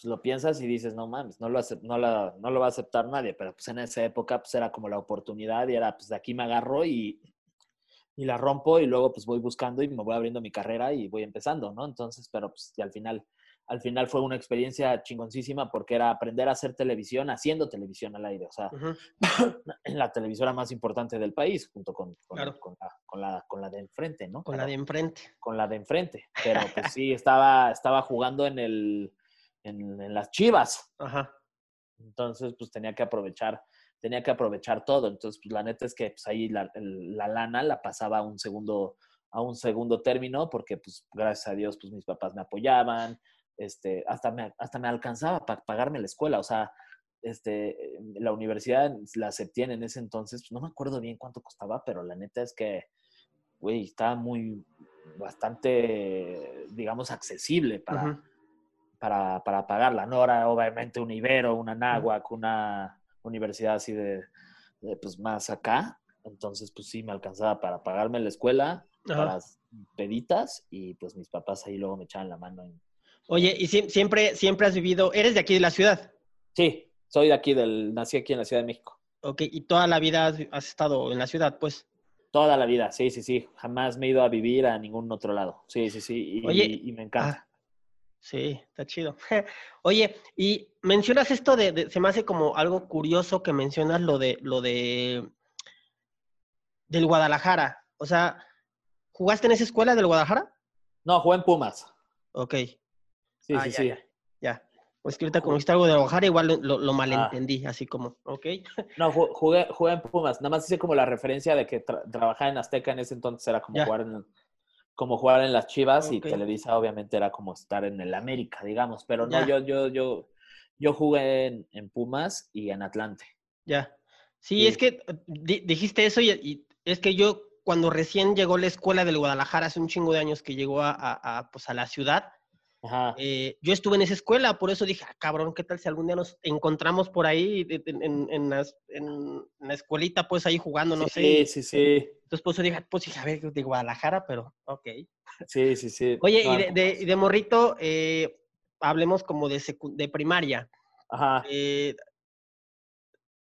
S3: pues lo piensas y dices, no mames, no lo, no, la- no lo va a aceptar nadie, pero pues en esa época pues era como la oportunidad y era, pues de aquí me agarro y, y la rompo y luego pues voy buscando y me voy abriendo mi carrera y voy empezando, ¿no? Entonces, pero pues y al final, al final fue una experiencia chingoncísima porque era aprender a hacer televisión haciendo televisión al aire, o sea, en la televisora más importante del país, junto con, con,
S2: Claro.
S3: con la, con, la, con la de enfrente, ¿no?
S2: Con la de enfrente.
S3: con la de enfrente. Pero pues sí, estaba, estaba jugando en, el, en, en las chivas.
S2: Ajá.
S3: Entonces, pues tenía que aprovechar, tenía que aprovechar todo. Entonces, pues la neta es que pues, ahí la, el- la lana la pasaba a un segundo, a un segundo término, porque pues gracias a Dios, pues mis papás me apoyaban, este, hasta me, hasta me alcanzaba para pagarme la escuela. O sea, este, la universidad, la Septién en ese entonces, pues, no me acuerdo bien cuánto costaba, pero la neta es que, güey, estaba muy, bastante, digamos, accesible para,
S2: Ujú.
S3: Para, para pagarla. No era obviamente un Ibero, una Náhuac, una universidad así de, de, pues más acá. Entonces, pues sí, me alcanzaba para pagarme la escuela,
S2: Ajá.
S3: para peditas y pues mis papás ahí luego me echaban la mano. en-
S2: Oye, y sie- siempre, siempre has vivido, eres de aquí de la ciudad,
S3: Sí, soy de aquí, del, nací aquí en la Ciudad de México.
S2: ok, y toda la vida has, has estado en la ciudad, pues.
S3: Toda la vida, sí, sí, sí. Jamás me he ido a vivir a ningún otro lado. Sí, sí, sí. Y,
S2: Oye,
S3: y me encanta.
S2: Ah, sí, está chido. Oye, y mencionas esto de, de- se me hace como algo curioso que mencionas lo de, lo de, del Guadalajara. O sea, ¿jugaste en esa escuela del Guadalajara?
S3: No, jugué en Pumas.
S2: Ok.
S3: Sí,
S2: Ah,
S3: sí,
S2: ya,
S3: sí.
S2: ya, ya. Pues que ahorita como dijiste algo de Guadalajara, igual lo, lo-
S3: Ah.
S2: malentendí, así como, ok.
S3: No, ju- jugué, jugué en Pumas. Nada más hice como la referencia de que tra- trabajaba en Azteca en ese entonces era como
S2: Ya.
S3: jugar en como jugar en las Chivas y
S2: Ok.
S3: Televisa obviamente era como estar en el América, digamos. Pero no,
S2: Ya.
S3: yo, yo, yo, yo jugué en, en Pumas y en Atlante.
S2: Ya. Sí,
S3: Sí.
S2: es que di- dijiste eso y, y es que yo cuando recién llegó la escuela del Guadalajara, hace un chingo de años que llegó a, a- a, pues, a la ciudad,
S3: Ajá.
S2: eh, yo estuve en esa escuela, por eso dije, ah, cabrón, ¿qué tal si algún día nos encontramos por ahí en, en las- en la escuelita, pues ahí jugando, no sé?
S3: sí, sí, sí.
S2: Entonces, por eso dije, pues dije, a ver, de Guadalajara, pero ok.
S3: Sí, sí, sí.
S2: Oye, y de, morrito, eh, hablemos como de, de primaria.
S3: Ajá.
S2: eh,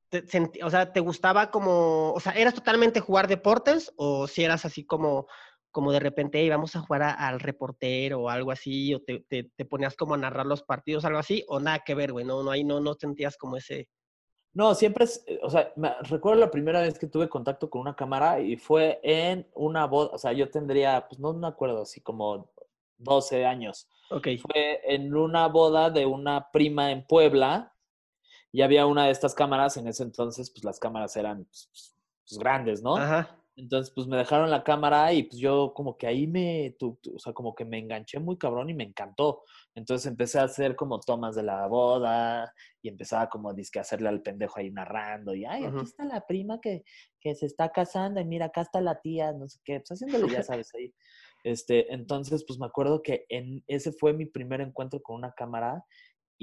S2: te o sea, ¿te gustaba como, o sea, eras totalmente jugar deportes o si eras así como, como de repente, "Ey, vamos a jugar a- al reportero o algo así, o te, te, te ponías como a narrar los partidos, algo así, o nada que ver, güey, no, no, ahí no, no sentías como ese,
S3: No, siempre es, eh, o sea, me- recuerdo la primera vez que tuve contacto con una cámara y fue en una boda, o sea, yo tendría, pues no me acuerdo, así como 12 años.
S2: ok,
S3: Fue en una boda de una prima en Puebla y había una de estas cámaras, en ese entonces, pues las cámaras eran pues, pues, grandes, ¿no?
S2: ajá,
S3: Entonces, pues me dejaron la cámara y pues yo como que ahí me, tu- tu- o sea, como que me enganché muy cabrón y me encantó. Entonces empecé a hacer como tomas de la boda y empezaba como disque a hacerle al pendejo ahí narrando y, ay, aquí está la prima que, que se está casando y mira, acá está la tía, no sé qué, pues haciéndole, ya sabes, ahí. Este, entonces, pues me acuerdo que en, ese fue mi primer encuentro con una cámara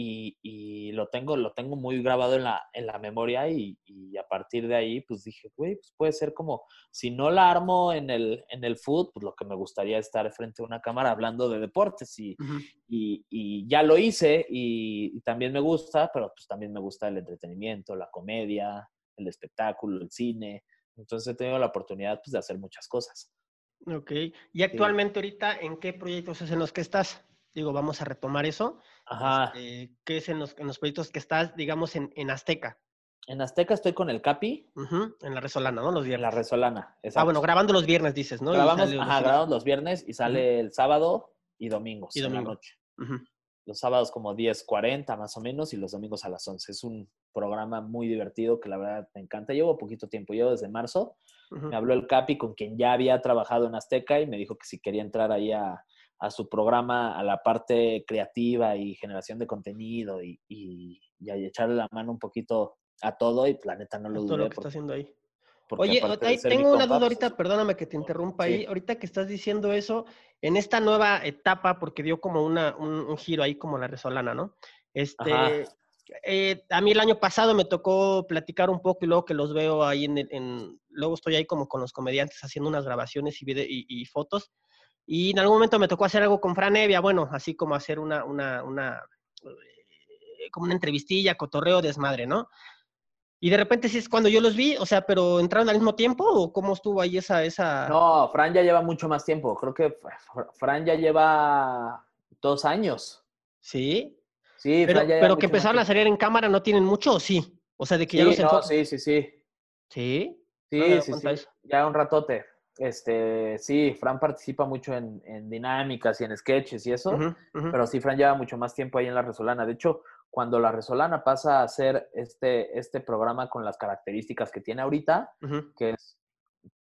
S3: y, y lo tengo, lo tengo muy grabado en la, en la memoria y, y a partir de ahí, pues dije, güey, pues puede ser como, si no la armo en el, en el food, pues lo que me gustaría es estar frente a una cámara hablando de deportes y, y, y ya lo hice y, y también me gusta, pero pues también me gusta el entretenimiento, la comedia, el espectáculo, el cine. Entonces he tenido la oportunidad pues, de hacer muchas cosas.
S2: ok. Y actualmente ahorita, ¿en qué proyectos es en los que estás? Digo, vamos a retomar eso.
S3: Ajá.
S2: Este, ¿Qué es en los, en los proyectos que estás, digamos, en, en Azteca?
S3: En Azteca estoy con el Capi,
S2: Ujú, en la Resolana, ¿no? Los
S3: en
S2: viernes.
S3: la Resolana.
S2: Ah, bueno, grabando los viernes, dices, ¿no?
S3: Grabamos,
S2: los
S3: ajá, grabamos los viernes y sale el sábado y domingos
S2: Y
S3: en la
S2: domingo.
S3: noche.
S2: Ujú.
S3: Los sábados como 10.40 más o menos y los domingos a las 11. Es un programa muy divertido que la verdad me encanta. Llevo poquito tiempo, llevo desde marzo. Me habló el Capi con quien ya había trabajado en Azteca y me dijo que si quería entrar ahí a, a su programa, a la parte creativa y generación de contenido y, y, y a echarle la mano un poquito a todo y la neta no lo
S2: todo
S3: dudé.
S2: lo que está haciendo ahí. Oye, ahí tengo una duda ahorita, perdóname que te interrumpa ahí. Ahorita que estás diciendo eso, en esta nueva etapa, porque dio como una, un, un giro ahí como la resolana, ¿no? Este, eh, a mí el año pasado me tocó platicar un poco y luego que los veo ahí en, el- en luego estoy ahí como con los comediantes haciendo unas grabaciones y, vide- y, y fotos. Y en algún momento me tocó hacer algo con Fran Evia, bueno, así como hacer una, una, una, eh, como una entrevistilla, cotorreo, desmadre, ¿no? Y de repente sí es cuando yo los vi, o sea, pero entraron al mismo tiempo o cómo estuvo ahí esa, esa.
S3: No, Fran ya lleva mucho más tiempo. Creo que Fr- Fran ya lleva dos años.
S2: Sí.
S3: Sí,
S2: Pero,
S3: Fran ya lleva
S2: pero que empezaron a salir en cámara no tienen mucho o sí. O sea, de que ya
S3: Sí,
S2: los
S3: no, sí, sí, sí.
S2: Sí.
S3: Sí, sí,
S2: eso.
S3: Ya un ratote. Este, sí, Fran participa mucho en, en dinámicas y en sketches y eso, pero sí, Fran lleva mucho más tiempo ahí en La Resolana. De hecho, cuando La Resolana pasa a hacer este, este programa con las características que tiene ahorita, que es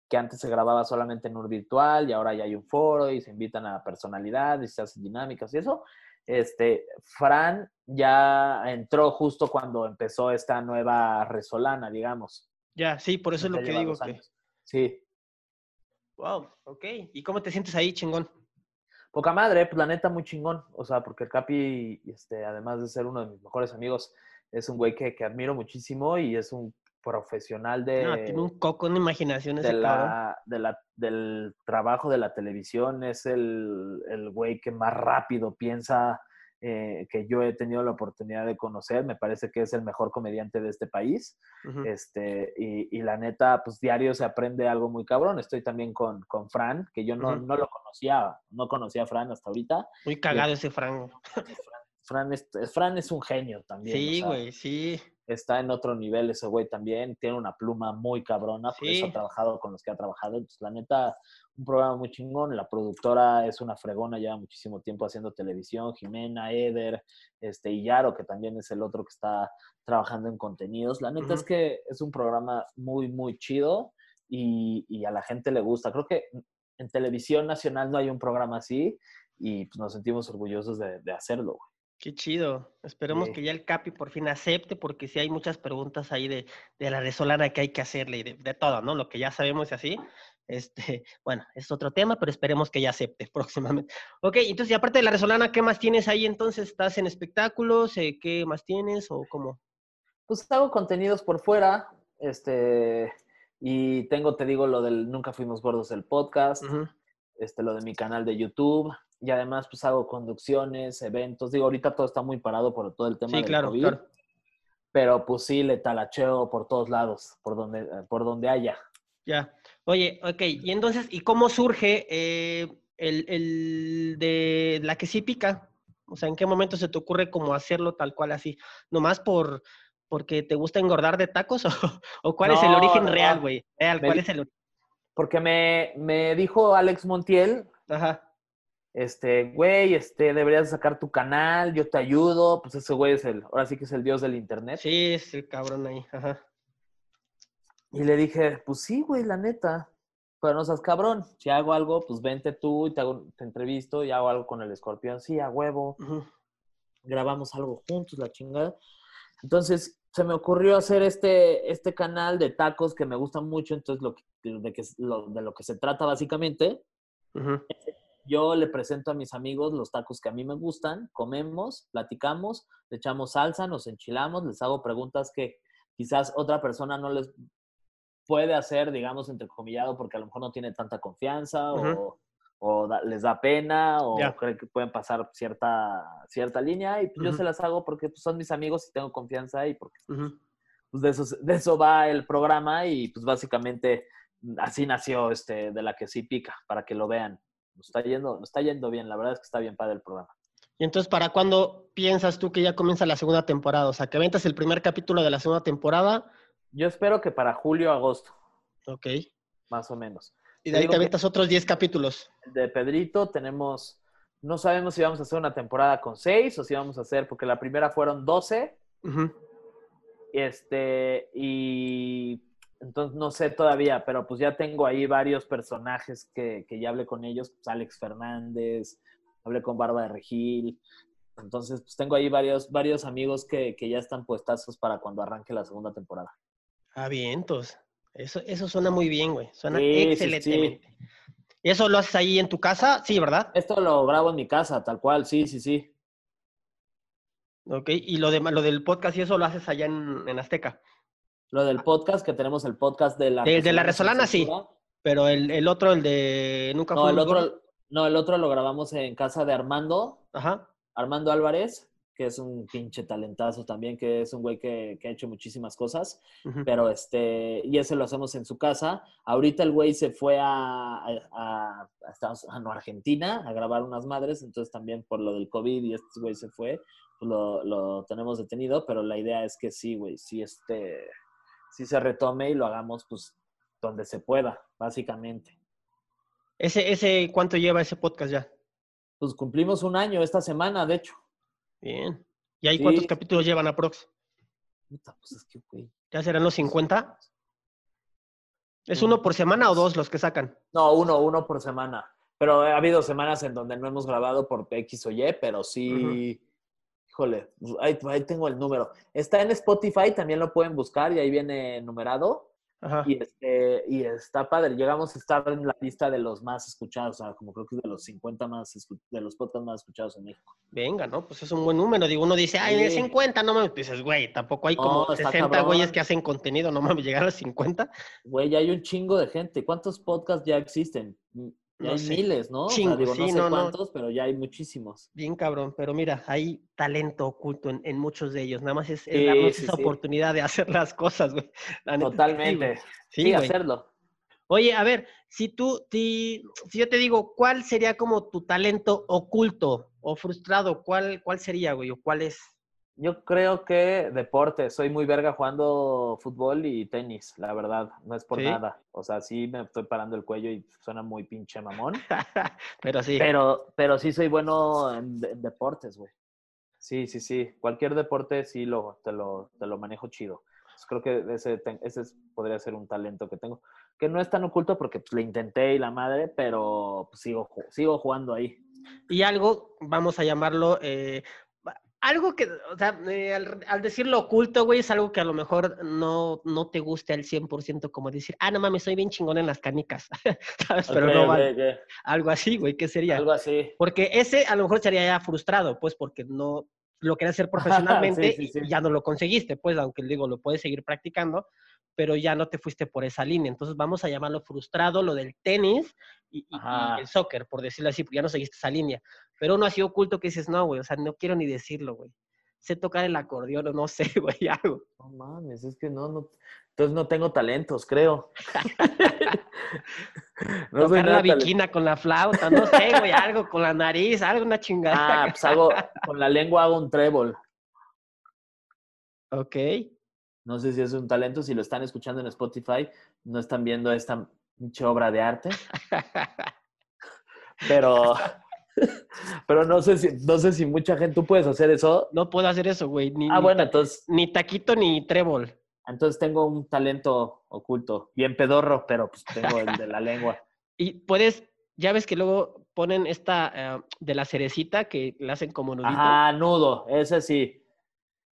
S3: que antes se grababa solamente en un virtual y ahora ya hay un foro y se invitan a personalidades y se hacen dinámicas y eso. Este, Fran ya entró justo cuando empezó esta nueva Resolana, digamos.
S2: Ya, sí, por eso es lo que digo. que-.
S3: Sí.
S2: Wow, ok. ¿Y cómo te sientes ahí, chingón?
S3: Poca madre, pues la neta muy chingón. O sea, porque el Capi, este, además de ser uno de mis mejores amigos, es un güey que, que admiro muchísimo y es un profesional de,
S2: No, tiene un coco, una imaginación
S3: de
S2: ese
S3: la, de la- del trabajo de la televisión. Es el, el güey que más rápido piensa eh, que yo he tenido la oportunidad de conocer. Me parece que es el mejor comediante de este país. Este, y, y la neta, pues diario se aprende algo muy cabrón. Estoy también con, con Fran, que yo no, no lo conocía, no conocía a Fran hasta ahorita.
S2: Muy cagado ese Frank.
S3: Fran es, Fran es un genio también.
S2: Sí, güey, sí.
S3: Está en otro nivel ese güey también, tiene una pluma muy cabrona, por eso ha trabajado con los que ha trabajado. Entonces, la neta, un programa muy chingón. La productora es una fregona, lleva muchísimo tiempo haciendo televisión. Jimena, Eder, este, y Yaro, que también es el otro que está trabajando en contenidos. La neta es que es un programa muy, muy chido y, y a la gente le gusta. Creo que en televisión nacional no hay un programa así y pues, nos sentimos orgullosos de, de hacerlo. güey.
S2: Qué chido. Esperemos
S3: Sí.
S2: que ya el Capi por fin acepte, porque sí hay muchas preguntas ahí de, de la resolana que hay que hacerle y de, de todo, ¿no? Lo que ya sabemos y así. Este, bueno, es otro tema, pero esperemos que ya acepte próximamente. Ok, entonces, y aparte de la resolana, ¿qué más tienes ahí entonces? ¿Estás en espectáculos? Eh, ¿Qué más tienes o cómo?
S3: pues hago contenidos por fuera, este, y tengo, te digo, lo del Nunca Fuimos Gordos, el podcast, este, lo de mi canal de YouTube, y además, pues hago conducciones, eventos, digo, ahorita todo está muy parado por todo el tema
S2: Sí,
S3: del
S2: claro,
S3: COVID,
S2: claro.
S3: pero pues sí, le talacheo por todos lados, por donde, eh, por donde haya.
S2: Ya. Oye, ok, y entonces, ¿y cómo surge eh, el, el de la que sí pica? O sea, ¿en qué momento se te ocurre como hacerlo tal cual así? ¿Nomás por porque te gusta engordar de tacos? ¿O, o cuál es el origen
S3: no,
S2: real, güey?
S3: Me
S2: ¿cuál es el origen?
S3: Porque me, me dijo Alex Montiel,
S2: Ajá.
S3: Este, güey, este, deberías sacar tu canal, yo te ayudo, pues ese güey es el, ahora sí que es el dios del internet.
S2: Sí, es el cabrón ahí. Ajá.
S3: Y le dije, pues sí, güey, la neta. Pero no seas cabrón. Si hago algo, pues vente tú y te, hago, te entrevisto y hago algo con el escorpión. Sí, a huevo. Grabamos algo juntos, la chingada. Entonces, se me ocurrió hacer este, este canal de tacos que me gusta mucho. Entonces, lo que, de, que, lo, de lo que se trata básicamente,
S2: Ujú.
S3: Yo le presento a mis amigos los tacos que a mí me gustan, comemos, platicamos, le echamos salsa, nos enchilamos, les hago preguntas que quizás otra persona no les puede hacer, digamos, entrecomillado, porque a lo mejor no tiene tanta confianza o,
S2: Ujú.
S3: o da- les da pena o que pueden pasar cierta, cierta línea y pues, yo se las hago porque pues, son mis amigos y tengo confianza y porque pues, de, eso, de eso va el programa y pues básicamente así nació este de la que sí pica, para que lo vean. Nos está yendo, nos está yendo bien, la verdad es que está bien padre el programa.
S2: Y entonces, ¿para cuándo piensas tú que ya comienza la segunda temporada? O sea, que aventas el primer capítulo de la segunda temporada.
S3: Yo espero que para julio, agosto,
S2: Ok.
S3: más o menos.
S2: Y de ahí te aventas otros 10 capítulos.
S3: De Pedrito tenemos, no sabemos si vamos a hacer una temporada con seis o si vamos a hacer, porque la primera fueron 12,
S2: Ujú.
S3: este, y entonces no sé todavía, pero pues ya tengo ahí varios personajes que, que ya hablé con ellos, pues Alex Fernández, hablé con Barba de Regil, entonces pues tengo ahí varios, varios amigos que, que ya están puestazos para cuando arranque la segunda temporada.
S2: Ah, bien, entonces. Eso, eso suena muy bien, güey. Suena
S3: Sí, sí, sí.
S2: excelentemente. ¿Y eso lo haces ahí en tu casa? Sí, ¿verdad?
S3: Esto lo grabo en mi casa, tal cual, sí, sí, sí.
S2: Ok. Y lo, de, lo del podcast y eso lo haces allá en, en Azteca.
S3: Lo del podcast, que tenemos el podcast de la...
S2: De- de la
S3: Resolana
S2: sí. Pero el, el otro, el de Nunca
S3: No, el otro, no, el otro lo grabamos en casa de Armando,
S2: Ajá.
S3: Armando Álvarez, que es un pinche talentazo también, que es un güey que, que ha hecho muchísimas cosas, pero este, y ese lo hacemos en su casa. Ahorita el güey se fue a, a, a- a Estados- a no, Argentina a grabar unas madres, entonces también por lo del COVID y este güey se fue, pues lo, lo tenemos detenido, pero la idea es que sí, güey, sí, este, sí se retome y lo hagamos pues donde se pueda, básicamente.
S2: Ese, ese, ¿cuánto lleva ese podcast ya?
S3: Pues cumplimos un año esta semana, de hecho.
S2: Bien. ¿Y ahí
S3: Sí.
S2: cuántos capítulos llevan aprox?
S3: Puta, pues es que, güey.
S2: ¿Ya serán los 50? ¿Es uno por semana o dos los que sacan?
S3: No, uno, uno por semana. Pero ha habido semanas en donde no hemos grabado por X o Y, pero sí. Híjole, pues, ahí, ahí tengo el número. Está en Spotify, también lo pueden buscar y ahí viene numerado.
S2: Ajá.
S3: Y, este, y está padre. Llegamos a estar en la lista de los más escuchados, o sea, como creo que de los 50 más, de los podcasts más escuchados en México.
S2: Venga, ¿no? Pues es un buen número. Digo, uno dice, ay, de
S3: Sí.
S2: 50, no mames. Dices, güey, tampoco hay como
S3: No, está
S2: 60
S3: cabrón.
S2: güeyes que hacen contenido, no mames, llegar a los 50.
S3: Güey, ya hay un chingo de gente. ¿Cuántos podcasts ya existen? Ya
S2: No
S3: hay
S2: sé.
S3: miles, ¿no? O sea,
S2: Chingo, sí,
S3: no sé
S2: no, no.
S3: cuántos, pero ya hay muchísimos.
S2: Bien cabrón, pero mira, hay talento oculto en, en muchos de ellos. Nada más es, es
S3: Sí,
S2: darnos
S3: sí,
S2: esa oportunidad de hacer las cosas, güey. La.
S3: Totalmente.
S2: Sí,
S3: hacerlo.
S2: Oye, a ver, si tú, ti- si yo te digo, ¿cuál sería como tu talento oculto o frustrado? ¿Cuál, cuál sería, güey? ¿O cuál es?
S3: Yo creo que deporte. Soy muy verga jugando fútbol y tenis, la verdad. No es por
S2: ¿Sí?
S3: nada. O sea, sí me estoy parando el cuello y suena muy pinche mamón.
S2: Pero sí.
S3: Pero, pero sí soy bueno en, de- en deportes, güey. Sí, sí, sí. Cualquier deporte sí lo, te, lo, te lo manejo chido. Pues creo que ese, ese es- podría ser un talento que tengo. Que no es tan oculto porque pues, le intenté y la madre, pero pues, sigo, sigo jugando ahí.
S2: Y algo, vamos a llamarlo, eh, algo que, o sea, eh, al, al decirlo oculto, güey, es algo que a lo mejor no, no te guste al 100%, como decir, ah, no mames, soy bien chingón en las canicas, ¿sabes? Pero no. Algo así, güey, ¿qué sería?
S3: Algo así.
S2: Porque ese a lo mejor sería ya frustrado, pues, porque no lo querías hacer profesionalmente
S3: sí, sí.
S2: y ya no lo conseguiste, pues, aunque digo, lo puedes seguir practicando, pero ya no te fuiste por esa línea. Entonces, vamos a llamarlo frustrado, lo del tenis y, el soccer, por decirlo así, porque ya no seguiste esa línea. Pero uno así oculto que dices, no, güey, o sea, no quiero ni decirlo, güey. Sé tocar el acordeón o no sé, güey, algo.
S3: No mames, es que no, no. Entonces no tengo talentos, creo. no
S2: Tocar la viquina con la flauta, no sé, güey, algo con la nariz, algo, una chingada.
S3: Ah, pues hago, con la lengua hago un trébol.
S2: Ok.
S3: No sé si es un talento, si lo están escuchando en Spotify, no están viendo esta obra de arte, pero, pero no sé si, no sé si mucha gente, ¿tú puedes hacer eso?
S2: No puedo hacer eso, güey. Ni,
S3: Ah,
S2: ni
S3: bueno, entonces,
S2: ni taquito ni trébol.
S3: entonces tengo un talento oculto, bien pedorro, pero pues tengo el de la lengua.
S2: Y puedes, ya ves que luego ponen esta eh, de la cerecita que le hacen como nudito.
S3: Ajá, nudo, ese sí,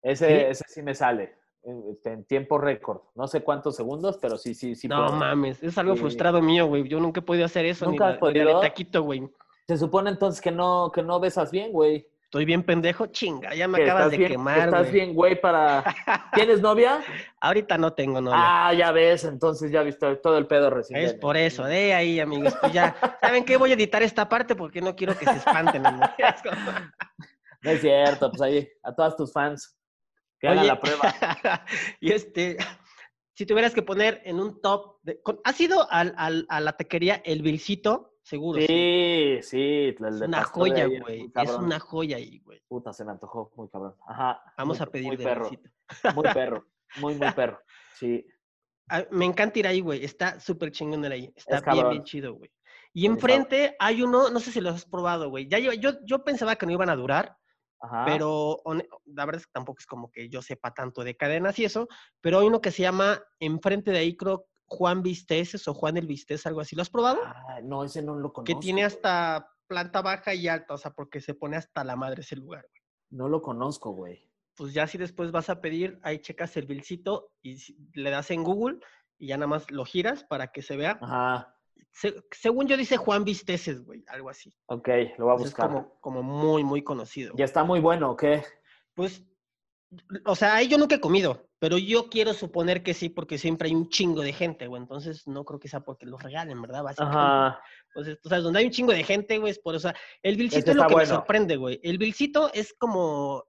S3: ese
S2: ¿Sí?
S3: ese sí me sale, en, este, en tiempo récord, no sé cuántos segundos, pero sí, sí, sí.
S2: no
S3: puedo.
S2: mames, es algo
S3: Sí.
S2: frustrado mío, güey. Yo nunca he podido hacer eso.
S3: ¿Nunca
S2: ni
S3: has
S2: la- ni la de
S3: podido?
S2: taquito, güey.
S3: Se supone entonces que no, que no besas bien, güey.
S2: Estoy bien pendejo, chinga, ya me acabas de
S3: bien,
S2: quemar,
S3: Estás
S2: güey.
S3: bien, güey, para... ¿Tienes novia?
S2: Ahorita no tengo novia.
S3: Ah, ya ves, entonces ya viste todo el pedo recién.
S2: es por eso, de ahí, amigos. Pues ya, ¿saben qué? Voy a editar esta parte porque no quiero que se espanten. amigos. Es como-
S3: No es cierto, pues ahí, a todas tus fans, que la prueba.
S2: y este, si tuvieras que poner en un top, de, con- ¿has ido al, al- a la taquería El Vilcito? Seguro. sí.
S3: Sí, sí, el de
S2: una joya, güey. Es una joya ahí, güey.
S3: Puta, se me antojó, muy cabrón. Ajá.
S2: Vamos
S3: muy-
S2: a pedir
S3: Muy
S2: de
S3: perro,
S2: Vilcito.
S3: muy perro, muy, muy perro. Sí,
S2: Me encanta ir ahí, güey. Está súper chingón el ahí. Está
S3: Es
S2: bien,
S3: cabrón.
S2: bien chido, güey. Y enfrente hay uno, no sé si lo has probado, güey. Ya yo, yo, yo pensaba que no iban a durar,
S3: ajá.
S2: pero la verdad es que tampoco es como que yo sepa tanto de cadenas y eso, pero hay uno que se llama, enfrente de ahí creo, Juan Visteces o Juan el Vistés, algo así. ¿Lo has probado?
S3: Ah, no, ese no lo conozco.
S2: que tiene hasta planta baja y alta, o sea, porque se pone hasta la madre ese lugar. güey.
S3: No lo conozco, güey.
S2: Pues ya si después vas a pedir, ahí checas el bilcito y le das en Google y ya nada más lo giras para que se vea.
S3: Ajá.
S2: Se- según yo dice Juan Visteces, güey, algo así.
S3: Ok, lo voy a
S2: Pues es
S3: buscar.
S2: como, como muy, muy conocido.
S3: Ya está muy bueno, ¿o qué?
S2: Pues, o sea, ahí yo nunca he comido, pero yo quiero suponer que sí, porque siempre hay un chingo de gente, güey. Entonces, no creo que sea porque los regalen, ¿verdad? Básicamente.
S3: Ajá.
S2: Entonces, tú sabes, donde hay un chingo de gente, güey, es por eso. El
S3: que
S2: bilcito es lo que me sorprende, güey. El bilcito es como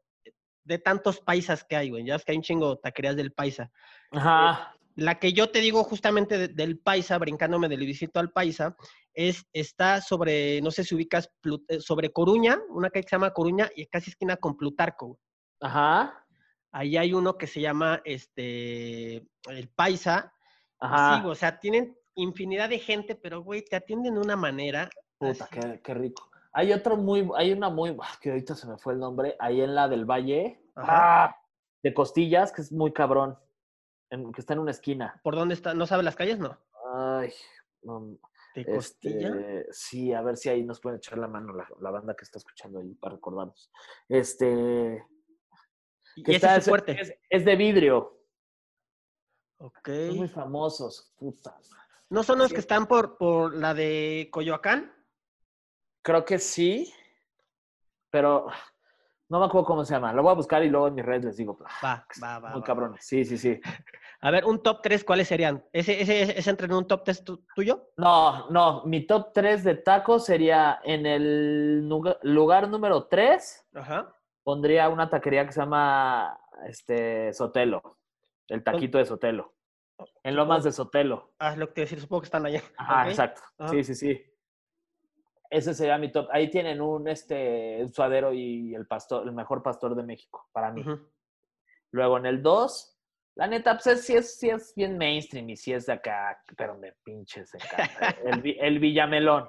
S2: de tantos paisas que hay, güey. Ya es que hay un chingo de taquerías del paisa.
S3: Ajá.
S2: La que yo te digo justamente de- del paisa, brincándome del bilcito al paisa, es, está sobre, no sé si ubicas, Plu- eh, sobre Coruña, una calle que se llama Coruña y casi esquina con Plutarco.
S3: Ajá.
S2: Ahí hay uno que se llama, este, el paisa.
S3: Ajá.
S2: Sí, o sea, tienen infinidad de gente, pero, güey, te atienden de una manera.
S3: Puta, qué, qué rico. Hay otro muy, hay una muy, ah, que ahorita se me fue el nombre, ahí en la del Valle,
S2: Ajá.
S3: ah, de costillas, que es muy cabrón, en- que está en una esquina.
S2: ¿Por dónde está? ¿No sabe las calles? No.
S3: Ay, no,
S2: ¿De costilla?
S3: este, sí, a ver si ahí nos pueden echar la mano la, la banda que está escuchando ahí para recordarnos. Este,
S2: y
S3: que
S2: ese
S3: está-
S2: es fuerte.
S3: es, es de vidrio,
S2: Ok.
S3: son muy famosos, puta.
S2: ¿No son los que están por, por la de Coyoacán?
S3: Creo que sí, pero no me acuerdo cómo se llama. Lo voy a buscar y luego en mis redes les digo.
S2: Va, va, va.
S3: Muy
S2: va.
S3: cabrones. Sí, sí, sí.
S2: A ver, un top 3, ¿cuáles serían? ¿Ese, ese, ese entra en un top 3 tu- tuyo?
S3: No, no, mi top 3 de tacos sería en el nuga- lugar número 3,
S2: Ajá.
S3: pondría una taquería que se llama este, Sotelo, el taquito de Sotelo, en Lomas de Sotelo.
S2: Ah, lo que te decir, supongo que están allá. Ok.
S3: exacto.
S2: Ajá.
S3: Sí, sí, sí. Ese sería mi top. Ahí tienen un, este, suadero y el pastor, el mejor pastor de México, para mí. Luego en el 2, la neta, pues es- sí es, sí es bien mainstream y sí es de acá, pero me pinches encanta. El, el Villamelón.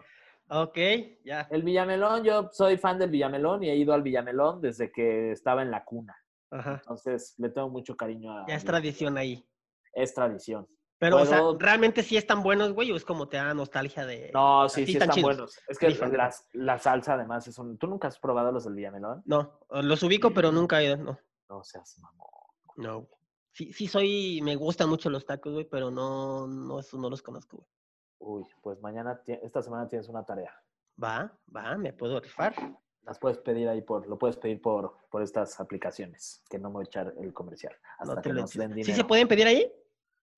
S2: Ok, ya.
S3: El Villamelón, yo soy fan del Villamelón y he ido al Villamelón desde que estaba en la cuna.
S2: Ajá.
S3: Entonces le tengo mucho cariño a.
S2: Ya es tradición ahí.
S3: Es tradición.
S2: Pero, o sea, ¿realmente sí están buenos, güey? ¿O es como te da nostalgia de...?
S3: No, sí, sí, están buenos. Es que
S2: Rifan,
S3: la, la salsa además es un... ¿Tú nunca has probado los del Villamelón?
S2: No, los ubico, pero nunca he ido, no.
S3: No seas mamón.
S2: No, güey. Sí, sí soy... Me gustan mucho los tacos, güey, pero no, no, esos no los conozco, güey.
S3: Uy, pues mañana, esta semana tienes una tarea.
S2: Va, va, me puedo rifar.
S3: Las puedes pedir ahí por, lo puedes pedir por, por estas aplicaciones, que no me voy a echar el comercial. Hasta
S2: No
S3: que nos
S2: ¿Sí se pueden pedir ahí?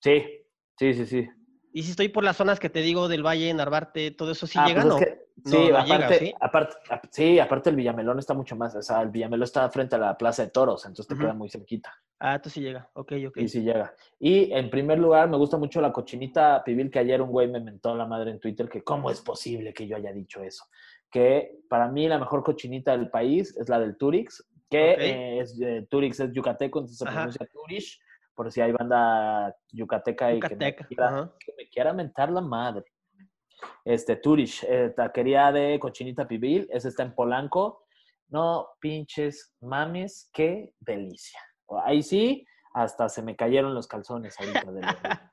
S3: Sí, sí, sí, sí.
S2: Y si estoy por las zonas que te digo del Valle, Narvarte, todo eso sí
S3: Ah,
S2: llega,
S3: pues
S2: ¿no?
S3: es que-
S2: No,
S3: sí,
S2: no
S3: aparte,
S2: llega, ¿sí?
S3: aparte, ap- sí, aparte el Villamelón está mucho más, o sea, el Villamelón está frente a la Plaza de Toros, entonces te queda muy cerquita.
S2: Ah, tú sí llega. Ok, ok.
S3: Y sí llega. Y en primer lugar, me gusta mucho la cochinita pibil que ayer un güey me mentó la madre en Twitter que cómo es posible que yo haya dicho eso. Que para mí la mejor cochinita del país es la del Turix, que eh, es, eh, Turix es yucateco, entonces se
S2: Ajá.
S3: pronuncia Turish, por si hay banda yucateca y que me, quiera, que me quiera mentar la madre. Este, Turish, eh, taquería de cochinita pibil, ese está en Polanco. No pinches mames, qué delicia. Ahí sí, hasta se me cayeron los calzones ahorita. de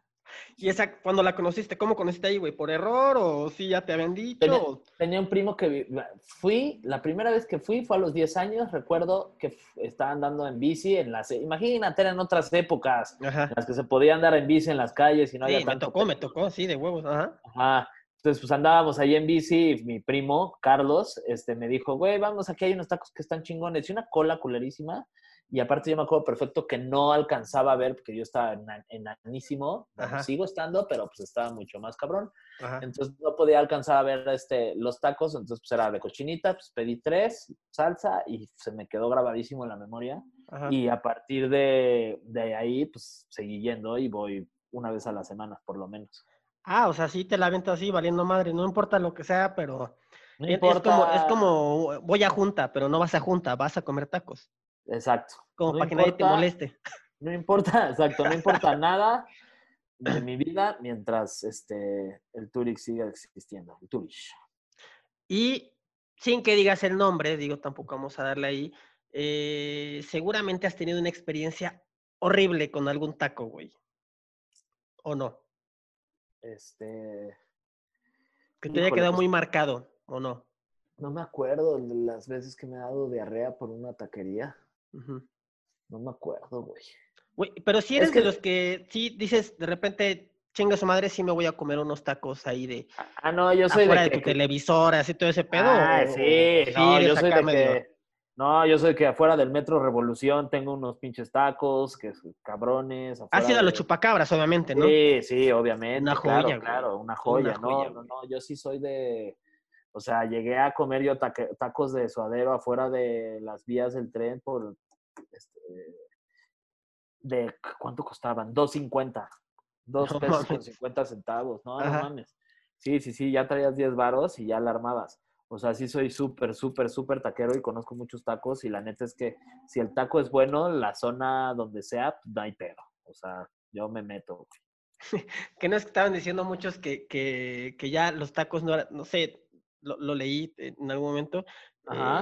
S2: ¿Y esa, cuando la conociste, cómo conociste ahí, güey? ¿Por error o sí ya te habían dicho?
S3: Tenía-
S2: o-
S3: Tenía un primo que fui, la primera vez que fui fue a los 10 años, recuerdo que estaba andando en bici en las, imagínate, eran otras épocas
S2: Ajá.
S3: en las que se podía andar en bici en las calles y no había
S2: Sí, me
S3: tanto
S2: tocó, me tocó, sí, de huevos, ajá.
S3: Ajá. Entonces, pues andábamos ahí en bici y mi primo, Carlos, este, me dijo, güey, vamos, aquí hay unos tacos que están chingones. Y una cola culerísima. Y aparte yo me acuerdo perfecto que no alcanzaba a ver porque yo estaba ena- enanísimo. Bueno, sigo estando, pero pues estaba mucho más cabrón.
S2: Ajá.
S3: Entonces no podía alcanzar a ver este, los tacos. Entonces pues era de cochinita, pues pedí tres, salsa y se me quedó grabadísimo en la memoria.
S2: ajá.
S3: Y a partir de, de ahí, pues seguí yendo y voy una vez a la semana, por lo menos.
S2: Ah, o sea, sí te la aventas así, valiendo madre, no importa lo que sea, pero
S3: No
S2: es, es
S3: importa.
S2: como, es como voy a junta, pero no vas a junta, vas a comer tacos,
S3: Exacto.
S2: como
S3: No
S2: para que nadie te
S3: importa-
S2: moleste.
S3: No importa, exacto, no importa nada de mi vida mientras este, el Turix siga existiendo. El Turix.
S2: Y sin que digas el nombre, digo, tampoco vamos a darle ahí, eh, seguramente has tenido una experiencia horrible con algún taco, güey. ¿O no?
S3: Este,
S2: Que te haya quedado
S3: pues-
S2: muy marcado, ¿o no?
S3: no me acuerdo de las veces que me ha dado diarrea por una taquería. No me acuerdo, güey.
S2: Güey, pero si
S3: Es
S2: eres
S3: que-
S2: de los que sí dices de repente, chinga su madre, sí me voy a comer unos tacos ahí de
S3: Ah, no, yo soy
S2: afuera
S3: de
S2: de,
S3: que...
S2: tu televisor, así todo ese pedo.
S3: Ah,
S2: o-
S3: sí,
S2: o
S3: no, yo soy de
S2: medio-
S3: que... No, yo soy que afuera del Metro Revolución tengo unos pinches tacos, que es- cabrones.
S2: Has
S3: afuera
S2: ido a los
S3: de-
S2: chupacabras, obviamente, ¿no?
S3: Sí, sí, obviamente.
S2: Una joya,
S3: claro, una joya.
S2: Una
S3: no,
S2: joya,
S3: no, no, yo sí soy de. O sea, llegué a comer yo tacos de suadero afuera de las vías del tren por. Este, de ¿Cuánto costaban? 2.50. Dos
S2: No
S3: pesos con
S2: mames.
S3: 50 centavos. No, mames. Sí, sí, sí, ya traías 10 varos y ya la armabas. O sea, sí soy súper, súper, súper taquero y conozco muchos tacos y la neta es que si el taco es bueno, la zona donde sea, no hay pedo. O sea, yo me meto.
S2: Que no es que estaban diciendo muchos que, que, que ya los tacos no eran, no sé, lo, lo leí en algún momento,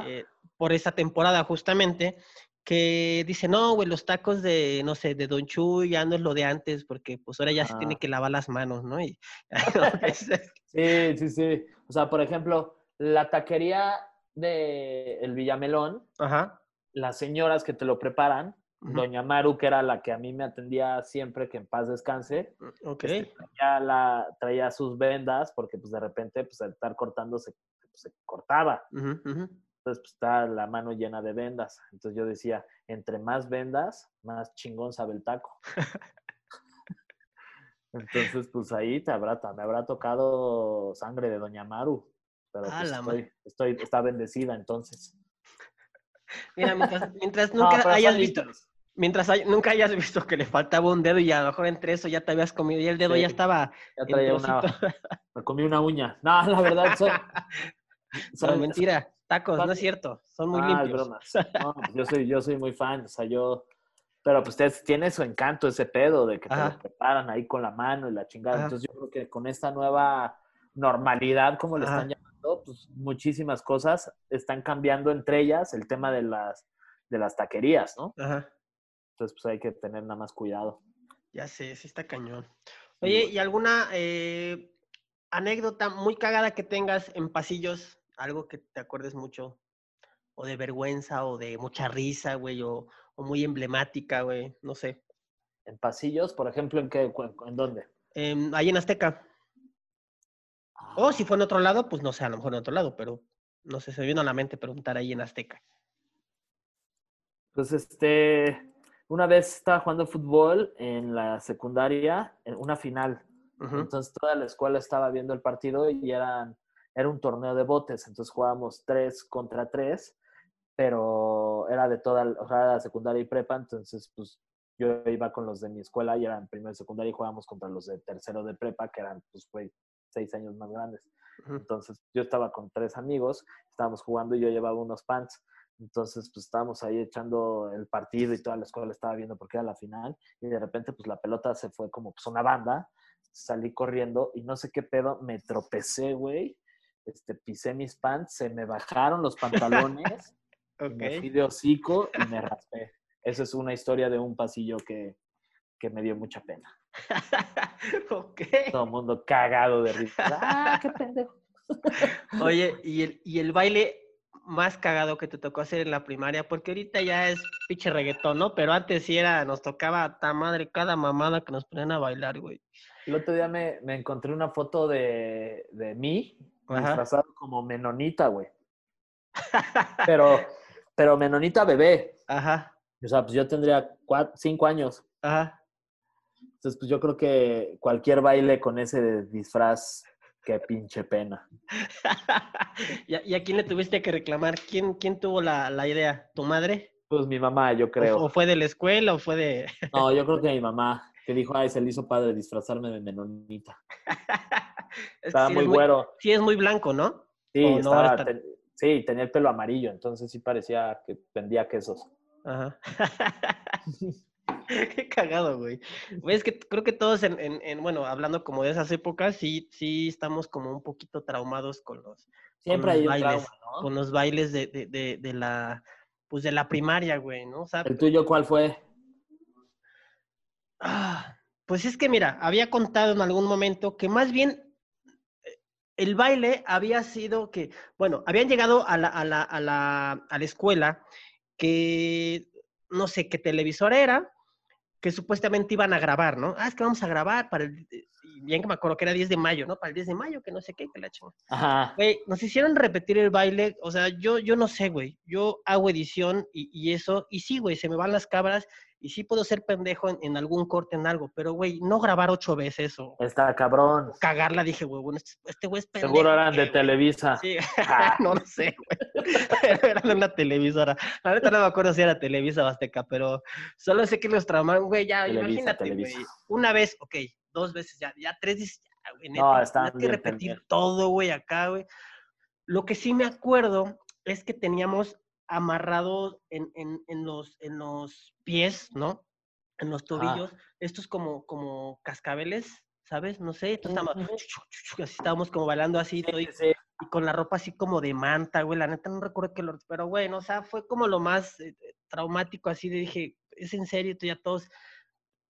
S2: eh, por esa temporada justamente, que dice, no, güey, los tacos de, no sé, de Don Chuy ya no es lo de antes, porque pues ahora ya se tiene que lavar las manos, ¿no? Y,
S3: Sí, sí, sí. O sea, por ejemplo, la taquería de el Villamelón,
S2: Ajá.
S3: las señoras que te lo preparan, Doña Maru, que era la que a mí me atendía siempre, que en paz descanse,
S2: Ok.
S3: este, traía, la, traía sus vendas, porque pues de repente, pues al estar cortando se, pues, se cortaba.
S2: ujú, ujú.
S3: Entonces, pues está la mano llena de vendas. Entonces yo decía, entre más vendas, más chingón sabe el taco. Entonces, pues ahí te habrá, me habrá tocado sangre de Doña Maru. Pero
S2: Ah,
S3: pues, estoy, estoy, está bendecida entonces.
S2: Mira, mientras, mientras nunca hayas visto, mientras hay- nunca hayas visto que le faltaba un dedo y a lo mejor entre eso ya te habías comido y el dedo
S3: Sí.
S2: ya estaba
S3: Ya traía una, me comí una uña. No, la verdad, soy,
S2: No,
S3: soy-
S2: mentira, tacos, no es cierto, son muy
S3: Ah,
S2: limpios.
S3: bromas. No, pues yo soy, yo soy muy fan, o sea, yo, pero pues te- tiene su encanto ese pedo de que te lo preparan ahí con la mano y la chingada.
S2: Ajá.
S3: Entonces yo creo que con esta nueva normalidad, como le
S2: Ajá.
S3: están llamando, pues muchísimas cosas están cambiando entre ellas el tema de las, de las taquerías, ¿no?
S2: Ajá,
S3: Entonces pues hay que tener nada más cuidado.
S2: ya sé, sí está cañón. Oye. ¿y alguna eh, anécdota muy cagada que tengas en pasillos? Algo que te acuerdes mucho, o de vergüenza, o de mucha risa, güey, o, o muy emblemática, güey, no sé.
S3: En pasillos, por ejemplo, ¿en qué? ¿En dónde?
S2: Em, ahí en Azteca. O si fue en otro lado, pues no sé, a lo mejor en otro lado, pero no sé, se me vino a la mente preguntar ahí en Azteca.
S3: Pues este, una vez estaba jugando fútbol en la secundaria, en una final. Entonces toda la escuela estaba viendo el partido y eran, era un torneo de botes. Entonces jugábamos tres contra tres, pero era de toda o sea, secundaria y prepa. Entonces, pues yo iba con los de mi escuela y eran primero y secundaria y jugábamos contra los de tercero de prepa, que eran, pues, güey, seis años más grandes. Entonces yo estaba con tres amigos, estábamos jugando y yo llevaba unos pants. Entonces pues estábamos ahí echando el partido y toda la escuela estaba viendo porque era la final y de repente pues la pelota se fue como pues una banda, salí corriendo y no sé qué pedo, me tropecé, güey, este, pisé mis pants, se me bajaron los pantalones, me fui de hocico y me raspé. Esa es una historia de un pasillo que, que me dio mucha pena.
S2: ok.
S3: Todo el mundo cagado de risa. ¡Ah, qué pendejo!
S2: Oye, ¿y el, y el baile más cagado que te tocó hacer en la primaria? Porque ahorita ya es pinche reggaetón, ¿no? Pero antes sí era, nos tocaba ta madre cada mamada que nos ponían a bailar, güey.
S3: El otro día me, me encontré una foto de, de mí. Disfrazado como menonita, güey. Pero, pero menonita bebé.
S2: Ajá,
S3: O sea, pues yo tendría cuatro, cinco años.
S2: ajá.
S3: Entonces, pues yo creo que cualquier baile con ese disfraz, qué pinche pena.
S2: ¿Y, a, y a quién le tuviste que reclamar? ¿Quién, quién tuvo la, la idea? ¿Tu madre?
S3: Pues mi mamá, yo
S2: ¿O,
S3: creo.
S2: o fue de la escuela o fue de...?
S3: No, yo creo que mi mamá, que dijo, ay, se le hizo padre disfrazarme de menonita. Estaba
S2: sí
S3: muy
S2: es
S3: güero.
S2: Sí es muy blanco, ¿no?
S3: Sí,
S2: ¿O no
S3: estaba- ten- sí, tenía el pelo amarillo, entonces sí parecía que vendía quesos.
S2: Ajá. Qué cagado, güey. Güey, es que creo que todos en, en- en, bueno, hablando como de esas épocas, sí, sí estamos como un poquito traumados con los,
S3: Siempre
S2: los
S3: hay
S2: bailes,
S3: trauma, ¿no?
S2: con los bailes de, de, de, de la, pues de la primaria, güey, ¿no? O sea,
S3: ¿El tuyo cuál fue?
S2: Ah, pues es que mira, había contado en algún momento que más bien eh, el baile había sido que, bueno, habían llegado a la, a la, a la, a la escuela que, no sé qué televisor era, que supuestamente iban a grabar, ¿no? Ah, es que vamos a grabar para el, y bien que me acuerdo que era 10 de mayo, ¿no? Para el 10 de mayo, que no sé qué, que la chingada.
S3: Ajá.
S2: Güey, nos hicieron repetir el baile, o sea, yo, yo no sé, güey. Yo hago edición y, y eso, y sí, güey, se me van las cabras y sí puedo ser pendejo en, en algún corte, en algo, pero, güey, no grabar ocho veces o
S3: Está cabrón.
S2: cagarla, dije, güey, bueno, este, este güey es pendejo.
S3: Seguro eran de. Televisa.
S2: Sí,
S3: Ah.
S2: no lo sé, güey. Eran de una televisora. La neta no me acuerdo si era Televisa o Azteca, pero solo sé que los traumaron, güey, ya,
S3: Televisa,
S2: imagínate,
S3: Televisa.
S2: güey. Una vez, ok, dos veces ya, ya tres dices, ya, güey,
S3: No,
S2: neta, tienes que repetir todo, güey, acá, güey. Lo que sí me acuerdo es que teníamos amarrados en, en, en los, en los pies, ¿no? En los tobillos, estos como, como cascabeles, ¿sabes? No sé, entonces estábamos, así estábamos como bailando así,
S3: Sí,
S2: todo, y, con la ropa así como de manta, güey, la neta no recuerdo qué lo, pero bueno, o sea, fue como lo más eh, traumático así de dije, es en serio, tú ya todos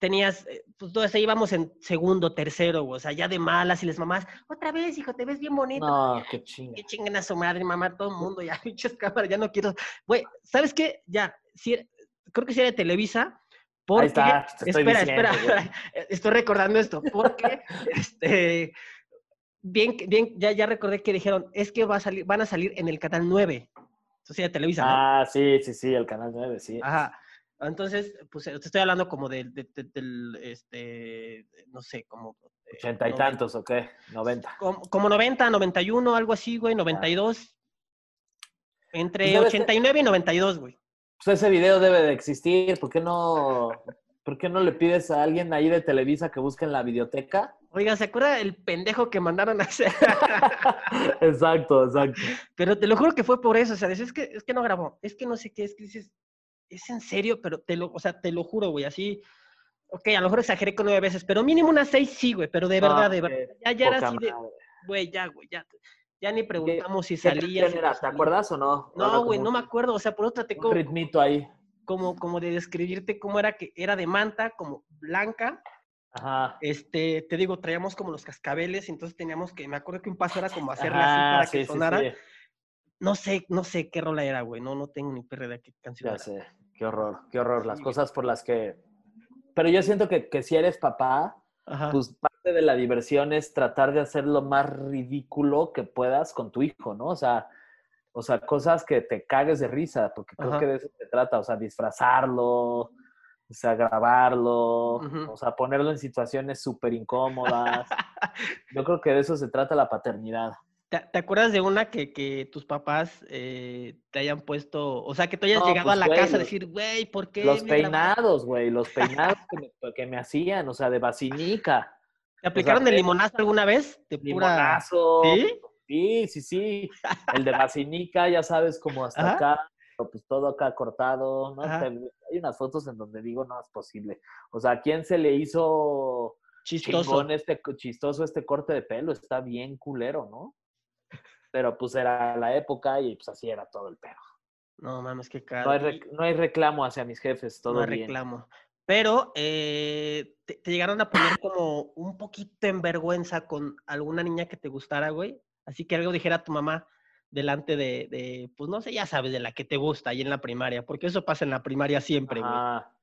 S2: tenías, eh, pues todos ahí íbamos en segundo, tercero, o sea, ya de malas y les mamás, otra vez, hijo, te ves bien bonito.
S3: No, qué chinga.
S2: Que chinguen a su madre, mamá, todo el mundo, ya, pinches cámaras, ya no quiero. Güey, ¿sabes qué? Ya, era- creo que sí era de Televisa. Porque,
S3: Ahí está, te estoy
S2: espera,
S3: diciendo,
S2: espera,
S3: güey.
S2: estoy recordando esto, porque, este, bien, bien, ya, ya recordé que dijeron, es que va a salir, van a salir en el canal 9. Eso sí, de Televisa, ¿no?
S3: Ah, sí, sí, sí, el canal 9, sí.
S2: Ajá. Entonces, pues te estoy hablando como del, de- de- del, este, no sé, como... eh,
S3: Ochenta y tantos, ¿o qué? Noventa.
S2: Como, como 90, 91, algo así, güey, 92. Entre
S3: Pues debe ser-
S2: 89 y 92, güey.
S3: Pues ese video debe de existir. ¿Por qué no, por qué no le pides a alguien ahí de Televisa que busque en la videoteca?
S2: Oiga, ¿se acuerda el pendejo que mandaron a hacer?
S3: exacto, exacto.
S2: Pero te lo juro que fue por eso, o sea, es que, es que no grabó, es que no sé qué, es que dices, es en serio, pero te lo, o sea, te lo juro, güey, así, ok, a lo mejor exageré con nueve veces, pero mínimo unas seis sí, güey, pero de verdad, de verdad, ya, ya era así de, güey, ya, güey, ya, ya ni preguntamos si
S3: ¿Qué
S2: salía. si no
S3: ¿Te acuerdas o no?
S2: No, güey, no me acuerdo, o sea, por otra te
S3: Un
S2: como,
S3: ritmito ahí.
S2: como, como de describirte cómo era que era de manta, como blanca,
S3: Ajá.
S2: este, te digo, traíamos como los cascabeles, entonces teníamos que, me acuerdo que un paso era como hacerle así para
S3: sí,
S2: que
S3: sí,
S2: sonara.
S3: sí.
S2: No sé, no sé qué rola era, güey, no, no tengo ni perra de qué canción
S3: Ya
S2: era.
S3: sé. Qué horror, qué horror. Las cosas por las que... Pero yo siento que, que si eres papá,
S2: Ajá.
S3: pues parte de la diversión es tratar de hacer lo más ridículo que puedas con tu hijo, ¿no? O sea, o sea, cosas que te cagues de risa, porque creo
S2: Ajá.
S3: que de eso se trata, o sea, disfrazarlo, o sea, grabarlo, o sea, ponerlo en situaciones súper incómodas. Yo creo que de eso se trata la paternidad.
S2: ¿Te, te acuerdas de una que, que tus papás eh, te hayan puesto, o sea, que tú hayas
S3: No,
S2: llegado
S3: pues,
S2: a la
S3: güey,
S2: casa a decir, güey, ¿por qué?
S3: Los
S2: me grabaste?"
S3: peinados, güey, los peinados que me, que me hacían, o sea, de vacinica,
S2: ¿Te aplicaron el
S3: fue-
S2: limonazo alguna vez? De pura...
S3: limonazo.
S2: ¿Sí?
S3: Sí, sí, sí. El de vacinica, ya sabes, como hasta
S2: Ajá.
S3: acá, pero pues todo acá cortado, ¿no? Te- Hay unas fotos en donde digo, no es posible. O sea, ¿a quién se le hizo
S2: Chistoso.
S3: chingón este, chistoso este corte de pelo? Está bien culero, ¿no? Pero pues era la época y pues así era todo el pedo.
S2: No mames, qué
S3: No
S2: caro.
S3: hay,
S2: Y
S3: rec- no hay reclamo hacia mis jefes, todo
S2: no hay
S3: bien.
S2: reclamo. Pero eh, te, te llegaron a poner como un poquito en vergüenza con alguna niña que te gustara, güey. Así que algo dijera tu mamá delante de, de, pues no sé, ya sabes, de la que te gusta ahí en la primaria, porque eso pasa en la primaria siempre, güey.
S3: Ajá.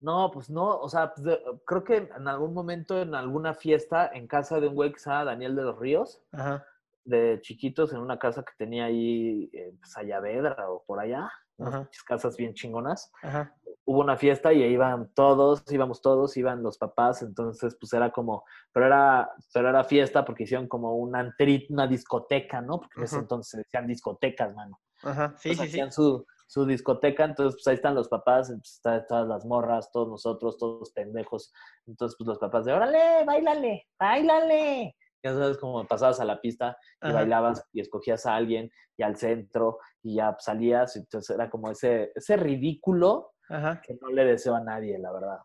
S3: No, pues no, o sea, pues, de- creo que en algún momento, en alguna fiesta, en casa de un güey que se llama Daniel de los Ríos,
S2: Ajá.
S3: De chiquitos, en una casa que tenía ahí, eh, pues, Ayavedra o por allá, unas casas bien chingonas.
S2: Ajá.
S3: Hubo una fiesta y ahí iban todos, íbamos todos, iban los papás, entonces pues era como, pero era, pero era fiesta porque hicieron como una antrit, una discoteca, ¿no? Porque en ese entonces decían discotecas, mano.
S2: Ajá. Sí,
S3: Entonces,
S2: sí, sí.
S3: hacían su, su discoteca, entonces pues ahí están los papás, pues, está- todas las morras, todos nosotros, todos los pendejos. Entonces pues los papás de, órale, bailale, bailale. Ya sabes, como pasabas a la pista y
S2: Ajá.
S3: bailabas y escogías a alguien y al centro y ya pues, salías, entonces era como ese, ese ridículo
S2: Ajá.
S3: que no le deseo a nadie, la verdad.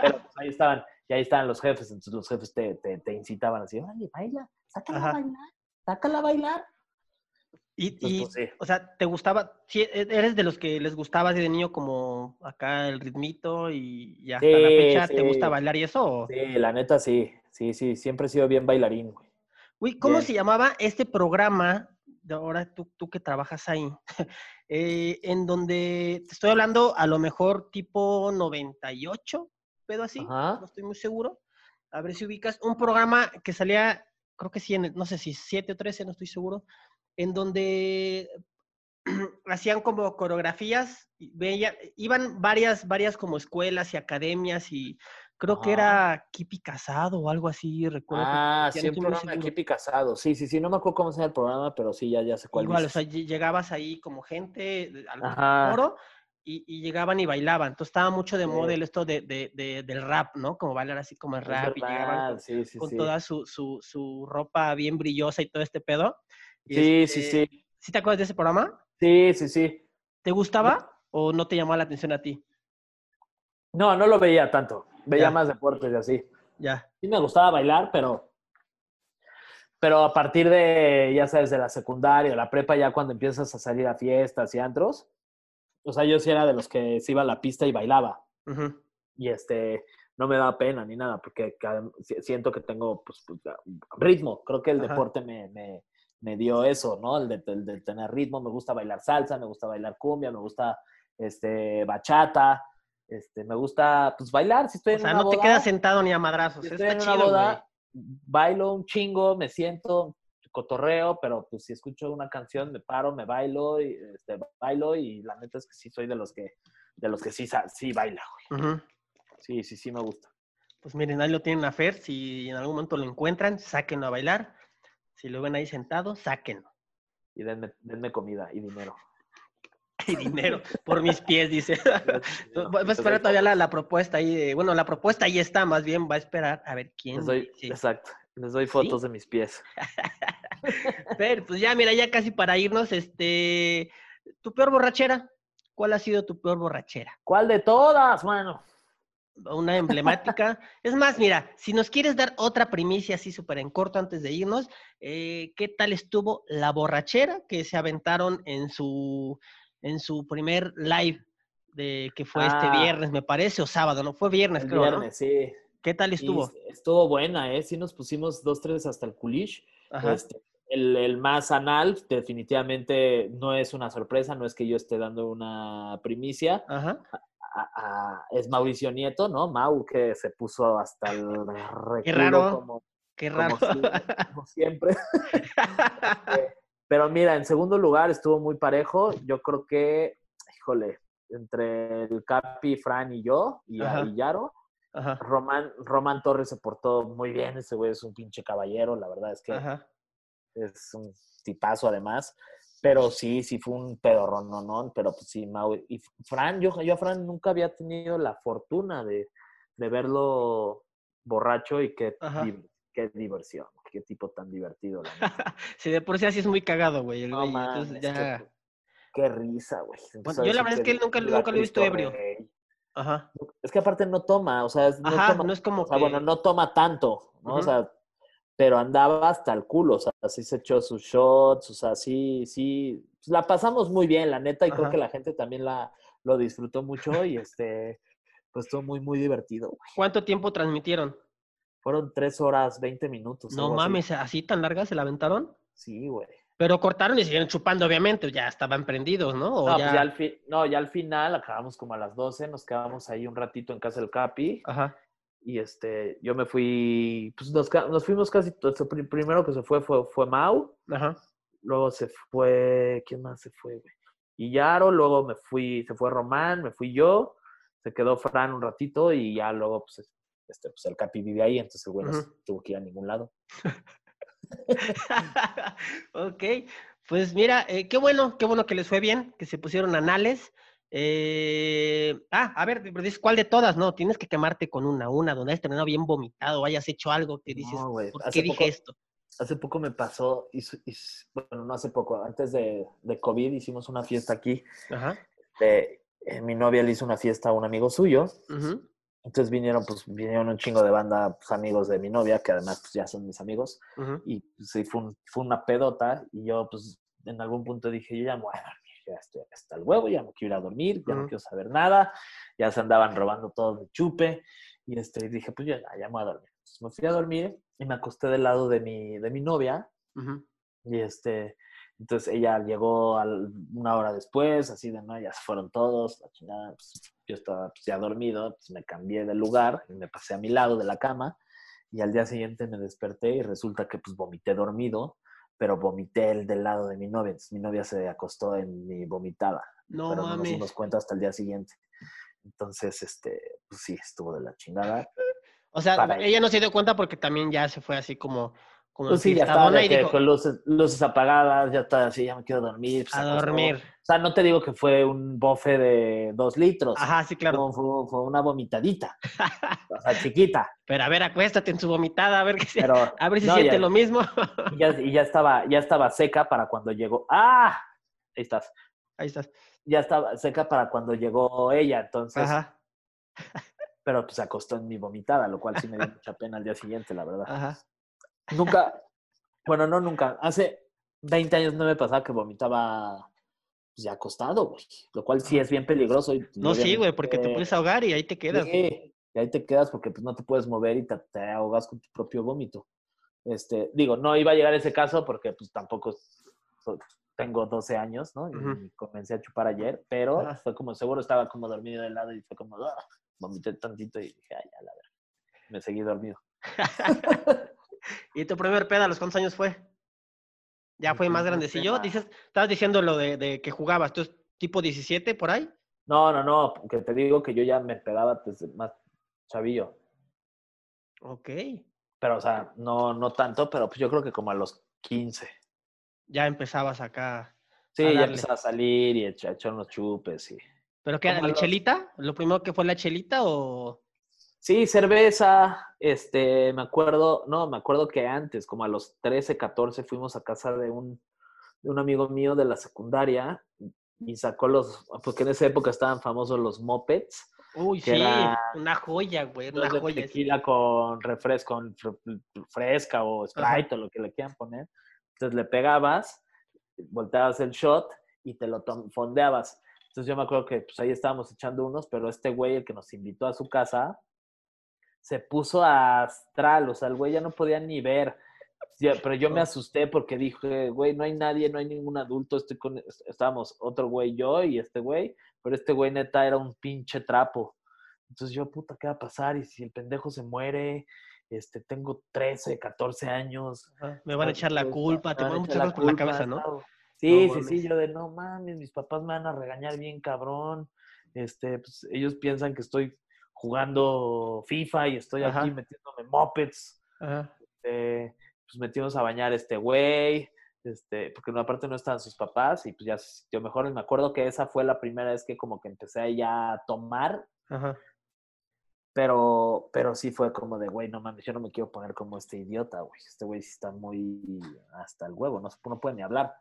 S3: Pero pues ahí estaban, y ahí estaban los jefes, entonces los jefes te, te, te incitaban así, órale, baila, sácala
S2: Ajá.
S3: a bailar, sácala a bailar.
S2: Y,
S3: Entonces,
S2: y
S3: pues, sí.
S2: o sea, ¿te gustaba? Sí, e- eres de los que les gustaba así de niño como acá el ritmito y, y hasta la
S3: Sí,
S2: fecha te gusta bailar y eso? o?
S3: Sí, la neta sí, sí, sí, siempre he sido bien bailarín, güey.
S2: Uy, ¿cómo
S3: Bien.
S2: se llamaba este programa? De ahora tú, tú que trabajas ahí, eh, en donde te estoy hablando a lo mejor tipo 98, pedo así,
S3: Ajá.
S2: no estoy muy seguro. A ver si ubicas un programa que salía, creo que sí, en no sé si 7 o 13, no estoy seguro, en donde hacían como coreografías, veía, iban varias, varias como escuelas y academias y creo que era Kipi Casado o algo así, recuerdo.
S3: Ah, sí, un programa de. Kipi Casado. Sí, sí, sí, no me acuerdo cómo se el programa, pero sí, ya, ya sé cuál
S2: Igual, o sea, lle- llegabas ahí como gente al foro y, y llegaban y bailaban. Entonces estaba mucho de
S3: Sí.
S2: moda el esto de, de- de- del rap, ¿no? Como bailar así como el rap y llegaban con,
S3: sí, sí,
S2: con
S3: sí.
S2: toda su, su, su ropa bien brillosa y todo este pedo. Y
S3: Sí,
S2: este,
S3: sí, sí.
S2: ¿Sí te acuerdas de ese programa?
S3: Sí, sí, sí.
S2: ¿Te gustaba o no te llamaba la atención a ti?
S3: No, no lo veía tanto. Veía
S2: Ya.
S3: más deportes y así.
S2: Ya.
S3: Sí me gustaba bailar, pero... Pero a partir de, ya sabes, de la secundaria, la prepa, ya cuando empiezas a salir a fiestas y antros, o sea, yo sí era de los que se iba a la pista y bailaba. Y este no me da pena ni nada porque siento que tengo pues, pues, ritmo creo que el
S2: Ajá.
S3: deporte me, me, me dio eso no el de, el de tener ritmo me gusta bailar salsa me gusta bailar cumbia me gusta este bachata este me gusta pues bailar si estoy
S2: O
S3: en
S2: sea,
S3: una
S2: no te quedas sentado ni a madrazos.
S3: si
S2: Está
S3: estoy en una
S2: chido,
S3: boda
S2: güey.
S3: bailo un chingo me siento cotorreo pero pues si escucho una canción me paro me bailo y este, bailo y la neta es que sí soy de los que de los que sí, sí baila, güey. Sí, sí, sí me gusta.
S2: Pues miren, ahí lo tienen a Fer. Si en algún momento lo encuentran, sáquenlo a bailar. Si lo ven ahí sentado, sáquenlo.
S3: Y denme, denme comida y dinero.
S2: Y dinero por mis pies, dice. Va a esperar todavía la, propuesta ahí. de- bueno, la propuesta ahí está, más bien va a esperar a ver quién.
S3: Les doy,
S2: dice.
S3: exacto. Les doy fotos de mis pies.
S2: Fer, pues ya, mira, ya casi para irnos, este, tu peor borrachera. ¿Cuál ha sido tu peor borrachera?
S3: ¿Cuál de todas, mano?
S2: Una emblemática. es más, mira, si nos quieres dar otra primicia así súper en corto antes de irnos, eh, ¿qué tal estuvo la borrachera que se aventaron en su, en su primer live de que fue este
S3: Ah.
S2: viernes, me parece, o sábado, ¿no? Fue viernes, creo, ¿no?
S3: viernes, sí.
S2: ¿Qué tal
S3: Y
S2: estuvo?
S3: estuvo buena, ¿eh? Sí nos pusimos dos, tres hasta el culish. Este, el, el más anal definitivamente no es una sorpresa, no es que yo esté dando una primicia.
S2: Ajá.
S3: A- a- es Mauricio Nieto, ¿no? Mau, que se puso hasta el reculo
S2: raro.
S3: como,
S2: Qué
S3: como
S2: raro.
S3: si- como siempre. Pero mira, en segundo lugar estuvo muy parejo. Yo creo que, híjole, entre el Capi, Fran y yo, y,
S2: Ajá.
S3: y Yaro,
S2: Ajá.
S3: Román, Román Torres se portó muy bien. Ese güey es un pinche caballero, la verdad es que
S2: Ajá.
S3: es un tipazo además. Pero sí, sí fue un pedorrón, ¿no? ¿no? Pero pues sí, Mau. Y Fran, yo, yo a Fran nunca había tenido la fortuna de, de verlo borracho y qué, qué diversión, qué tipo tan divertido. La.
S2: Sí, de por sí así es muy cagado, güey. el
S3: No
S2: güey, entonces
S3: qué-
S2: ya.
S3: qué, risa, güey.
S2: Yo la verdad es que él nunca- nunca lo he visto ebrio.
S3: Rey.
S2: Ajá.
S3: Es que aparte no toma, o sea, es- no
S2: Ajá,
S3: toma
S2: no es como
S3: o sea,
S2: que.
S3: bueno, no toma tanto, ¿no? O sea, pero andaba hasta el culo, o sea, así se echó sus shots, o sea, sí, sí, pues, la pasamos muy bien, la neta, y creo que la gente también la, lo disfrutó mucho y este, pues estuvo muy, muy divertido. güey.
S2: ¿Cuánto tiempo transmitieron?
S3: Fueron tres horas, 20 minutos.
S2: No
S3: así.
S2: mames, así tan largas se la aventaron.
S3: Sí, güey.
S2: Pero cortaron y siguieron chupando, obviamente, ya estaban prendidos, ¿no? O
S3: No,
S2: ya...
S3: pues ya al fin, no, ya al final acabamos como a las 12, nos quedamos ahí un ratito en casa del Capi.
S2: Ajá.
S3: Y este, yo me fui, pues nos, nos fuimos casi, el pri- primero que se fue fue, fue Mau,
S2: Ajá.
S3: luego se fue, ¿quién más se fue, güey? Y Yaro, luego me fui, se fue Román, me fui yo, se quedó Fran un ratito y ya luego, pues, este, pues el Capi vive ahí, entonces el güey no tuvo que ir a ningún lado.
S2: ok, pues mira, eh, qué bueno, qué bueno que les fue bien, que se pusieron anales. Eh, ah, a ver, pero dices, ¿cuál de todas? No, tienes que quemarte con una, una donde hayas terminado bien vomitado, hayas hecho algo que dices,
S3: No,
S2: ¿por
S3: hace
S2: qué dije
S3: poco-
S2: esto?
S3: Hace poco me pasó, y, y bueno, no hace poco, antes de, de COVID hicimos una fiesta aquí.
S2: Ajá.
S3: de- eh, mi novia le hizo una fiesta a un amigo suyo,
S2: ujú,
S3: Entonces vinieron, pues, vinieron un chingo de banda, pues, amigos de mi novia, que además, pues, ya son mis amigos.
S2: ujú.
S3: Y pues, sí, fue, un- fue una pedota. Y yo, pues, en algún punto dije, yo ya me voy a dormir. Ya estoy hasta el huevo, ya no quiero ir a dormir, ya no quiero saber nada. Ya se andaban robando todo mi chupe. Y este, dije, pues, yo ya, ya me voy a dormir. Entonces me fui a dormir y me acosté del lado de mi, de mi novia. Y este, entonces ella llegó al- una hora después, así de, no, ya se fueron todos, la chingada, pues, yo estaba pues, ya dormido, pues me cambié de lugar y me pasé a mi lado de la cama y al día siguiente me desperté y resulta que pues vomité dormido, pero vomité el del lado de mi novia, entonces mi novia se acostó en mi vomitada,
S2: No
S3: pero no nos dimos cuenta hasta el día siguiente. Entonces, este, pues sí, estuvo de la chingada.
S2: O sea,
S3: para
S2: ella no se dio cuenta porque también ya se fue así como, como
S3: Pues sí, ya estaba
S2: enfiestadona
S3: de
S2: y
S3: que
S2: dijo,
S3: con luces, luces apagadas, ya está así, ya me quiero dormir. pues,
S2: a dormir.
S3: O sea, no te digo que fue un bofe de dos litros.
S2: Ajá, sí, claro.
S3: Fue, una vomitadita. o sea, chiquita.
S2: Pero a ver, acuéstate en su vomitada, a ver, qué se-
S3: Pero,
S2: a ver si
S3: no,
S2: siente
S3: ya,
S2: lo mismo.
S3: y ya, y ya estaba, ya estaba seca para cuando llegó. ¡Ah! Ahí estás.
S2: Ahí estás.
S3: Ya estaba seca para cuando llegó ella, entonces.
S2: Ajá,
S3: Pero pues acostó en mi vomitada, lo cual sí me dio mucha pena al día siguiente, la verdad.
S2: ajá.
S3: Nunca, bueno, no nunca. Hace 20 años no me pasaba que vomitaba pues, ya acostado, güey. Lo cual sí es bien peligroso. y-
S2: No, sí, güey, porque te puedes ahogar y ahí te quedas.
S3: Sí, y ahí te quedas porque pues, no te puedes mover y te, te ahogas con tu propio vómito. Este, digo, no iba a llegar ese caso porque pues tampoco so- tengo 12 años, ¿no? Y
S2: Ujú.
S3: comencé a chupar ayer, pero
S2: Ajá.
S3: fue como seguro estaba como dormido de lado y fue como, "Ah", vomité tantito y dije, ay, ya la verdad. Me seguí dormido.
S2: ¿Y tu primer peda a los cuántos años fue? ¿Ya
S3: Mi
S2: fue más grandecillo?
S3: peda.
S2: Dices, estabas diciendo lo de, de que jugabas, ¿tú es tipo 17 por ahí?
S3: No, no, no, porque te digo que yo ya me pegaba desde más chavillo.
S2: Ok.
S3: Pero, o sea, no, no tanto, pero pues yo creo que como a los 15.
S2: Ya empezabas acá.
S3: Sí, ya empezaba a salir y a echar, unos chupes y...
S2: ¿Pero qué era? ¿La
S3: los-
S2: chelita? ¿Lo primero que fue la chelita o...?
S3: Sí, cerveza, este, me acuerdo, no, me acuerdo que antes, como a los 13, 14, fuimos a casa de un, de un amigo mío de la secundaria y sacó los, porque en esa época estaban famosos los mopeds,
S2: Uy, sí,
S3: era-
S2: una joya, güey, una
S3: de
S2: joya. sí.
S3: tequila con refresco, con fresca o Sprite o lo que le quieran poner. Entonces le pegabas, volteabas el shot y te lo fondeabas. Entonces yo me acuerdo que pues ahí estábamos echando unos, pero este güey, el que nos invitó a su casa, se puso astral, o sea, el güey ya no podía ni ver. Pero yo me asusté porque dije, güey, no hay nadie, no hay ningún adulto, estoy con, est- estábamos otro güey, yo y este güey, pero este güey neta era un pinche trapo. Entonces yo, puta, ¿qué va a pasar? Y si el pendejo se muere, este, tengo 13, 14 años.
S2: Me van a echar la culpa, te
S3: van a echar
S2: cosas por la cabeza, ¿no?
S3: Sí,
S2: No
S3: sí, sí, yo de no mames, mis papás me van a regañar bien cabrón. Este, pues ellos piensan que estoy jugando FIFA y estoy
S2: Ajá.
S3: aquí metiéndome mopeds. Este, pues metimos a bañar a este güey, este, porque aparte no estaban sus papás y pues ya se sintió mejor. Y me acuerdo que esa fue la primera vez que como que empecé a ya a tomar,
S2: Ajá.
S3: pero, pero sí fue como de, güey, no mames, yo no me quiero poner como este idiota, güey. Este güey sí está muy hasta el huevo, no, no puede ni hablar.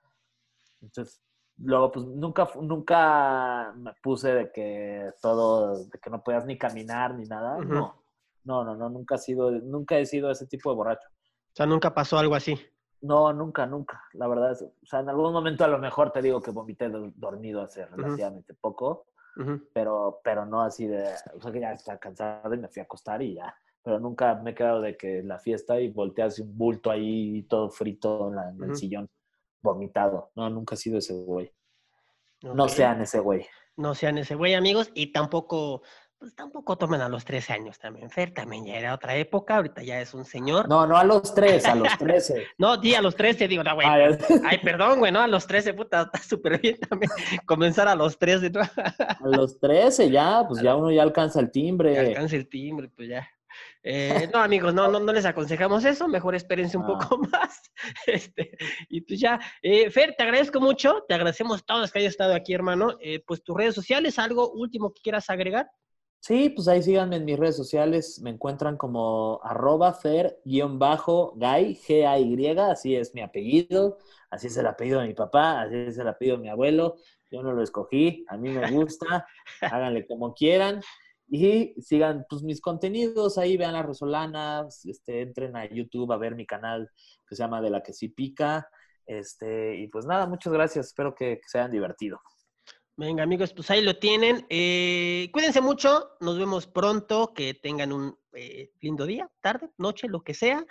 S3: Entonces, luego, pues nunca, nunca me puse de que todo, de que no podías ni caminar ni nada. No, no, no, no, nunca he sido, nunca he sido ese tipo de borracho.
S2: O sea, nunca pasó algo así.
S3: No, nunca, nunca. La verdad es, o sea, en algún momento a lo mejor te digo que vomité do- dormido hace relativamente poco, pero, pero no así de, o sea, que ya estaba cansado y me fui a acostar y ya. Pero nunca me he quedado de que la fiesta y volteé así un bulto ahí todo frito en, la- en el sillón, vomitado. No, nunca he sido ese güey. No sean ese güey.
S2: No sean ese güey, amigos, y tampoco, pues tampoco tomen a los 13 años también. Fer también ya era otra época, ahorita ya es un señor. No,
S3: No, no a los tres, a los trece.
S2: di a los 13, digo, no, güey. Ay, perdón, güey, no, a los 13, puta, está súper bien también comenzar a los 13, ¿no?
S3: a los trece ya, pues ya uno ya alcanza el timbre.
S2: alcance el timbre, pues ya. Eh, no, amigos, no, no, no les aconsejamos eso, mejor espérense un
S3: Ah.
S2: poco más. Este, y pues ya, Eh, Fer, te agradezco mucho, te agradecemos todos que hayas estado aquí, hermano. Eh, pues tus redes sociales, algo último que quieras agregar.
S3: Sí, pues ahí síganme en mis redes sociales. Me encuentran como arroba fer-gay, G-A-Y, así es mi apellido, así es el apellido de mi papá, así es el apellido de mi abuelo. Yo no lo escogí, a mí me gusta, háganle como quieran. Y sigan pues, mis contenidos ahí, vean las resolanas, este, entren a YouTube a ver mi canal que se llama De la que sí pica. Este, y pues nada, muchas gracias, espero que, se hayan divertido.
S2: Venga, amigos, pues ahí lo tienen. Eh, cuídense mucho, nos vemos pronto, que tengan un eh, lindo día, tarde, noche, lo que sea.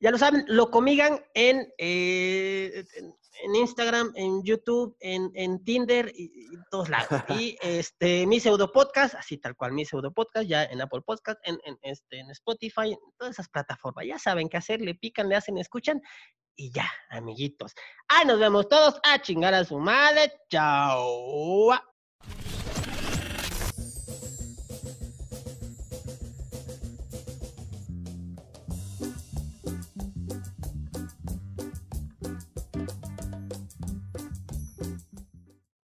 S2: Ya lo saben, lo comigan en, eh, en, en Instagram, en YouTube, en, en Tinder y, y todos lados. Y este, mi pseudo podcast, así tal cual, mi pseudo podcast, ya en Apple Podcast, en, en, este, en Spotify, en todas esas plataformas. Ya saben qué hacer, le pican, le hacen, escuchan. Y ya, amiguitos. Ahí nos vemos todos a chingar a su madre. Chao.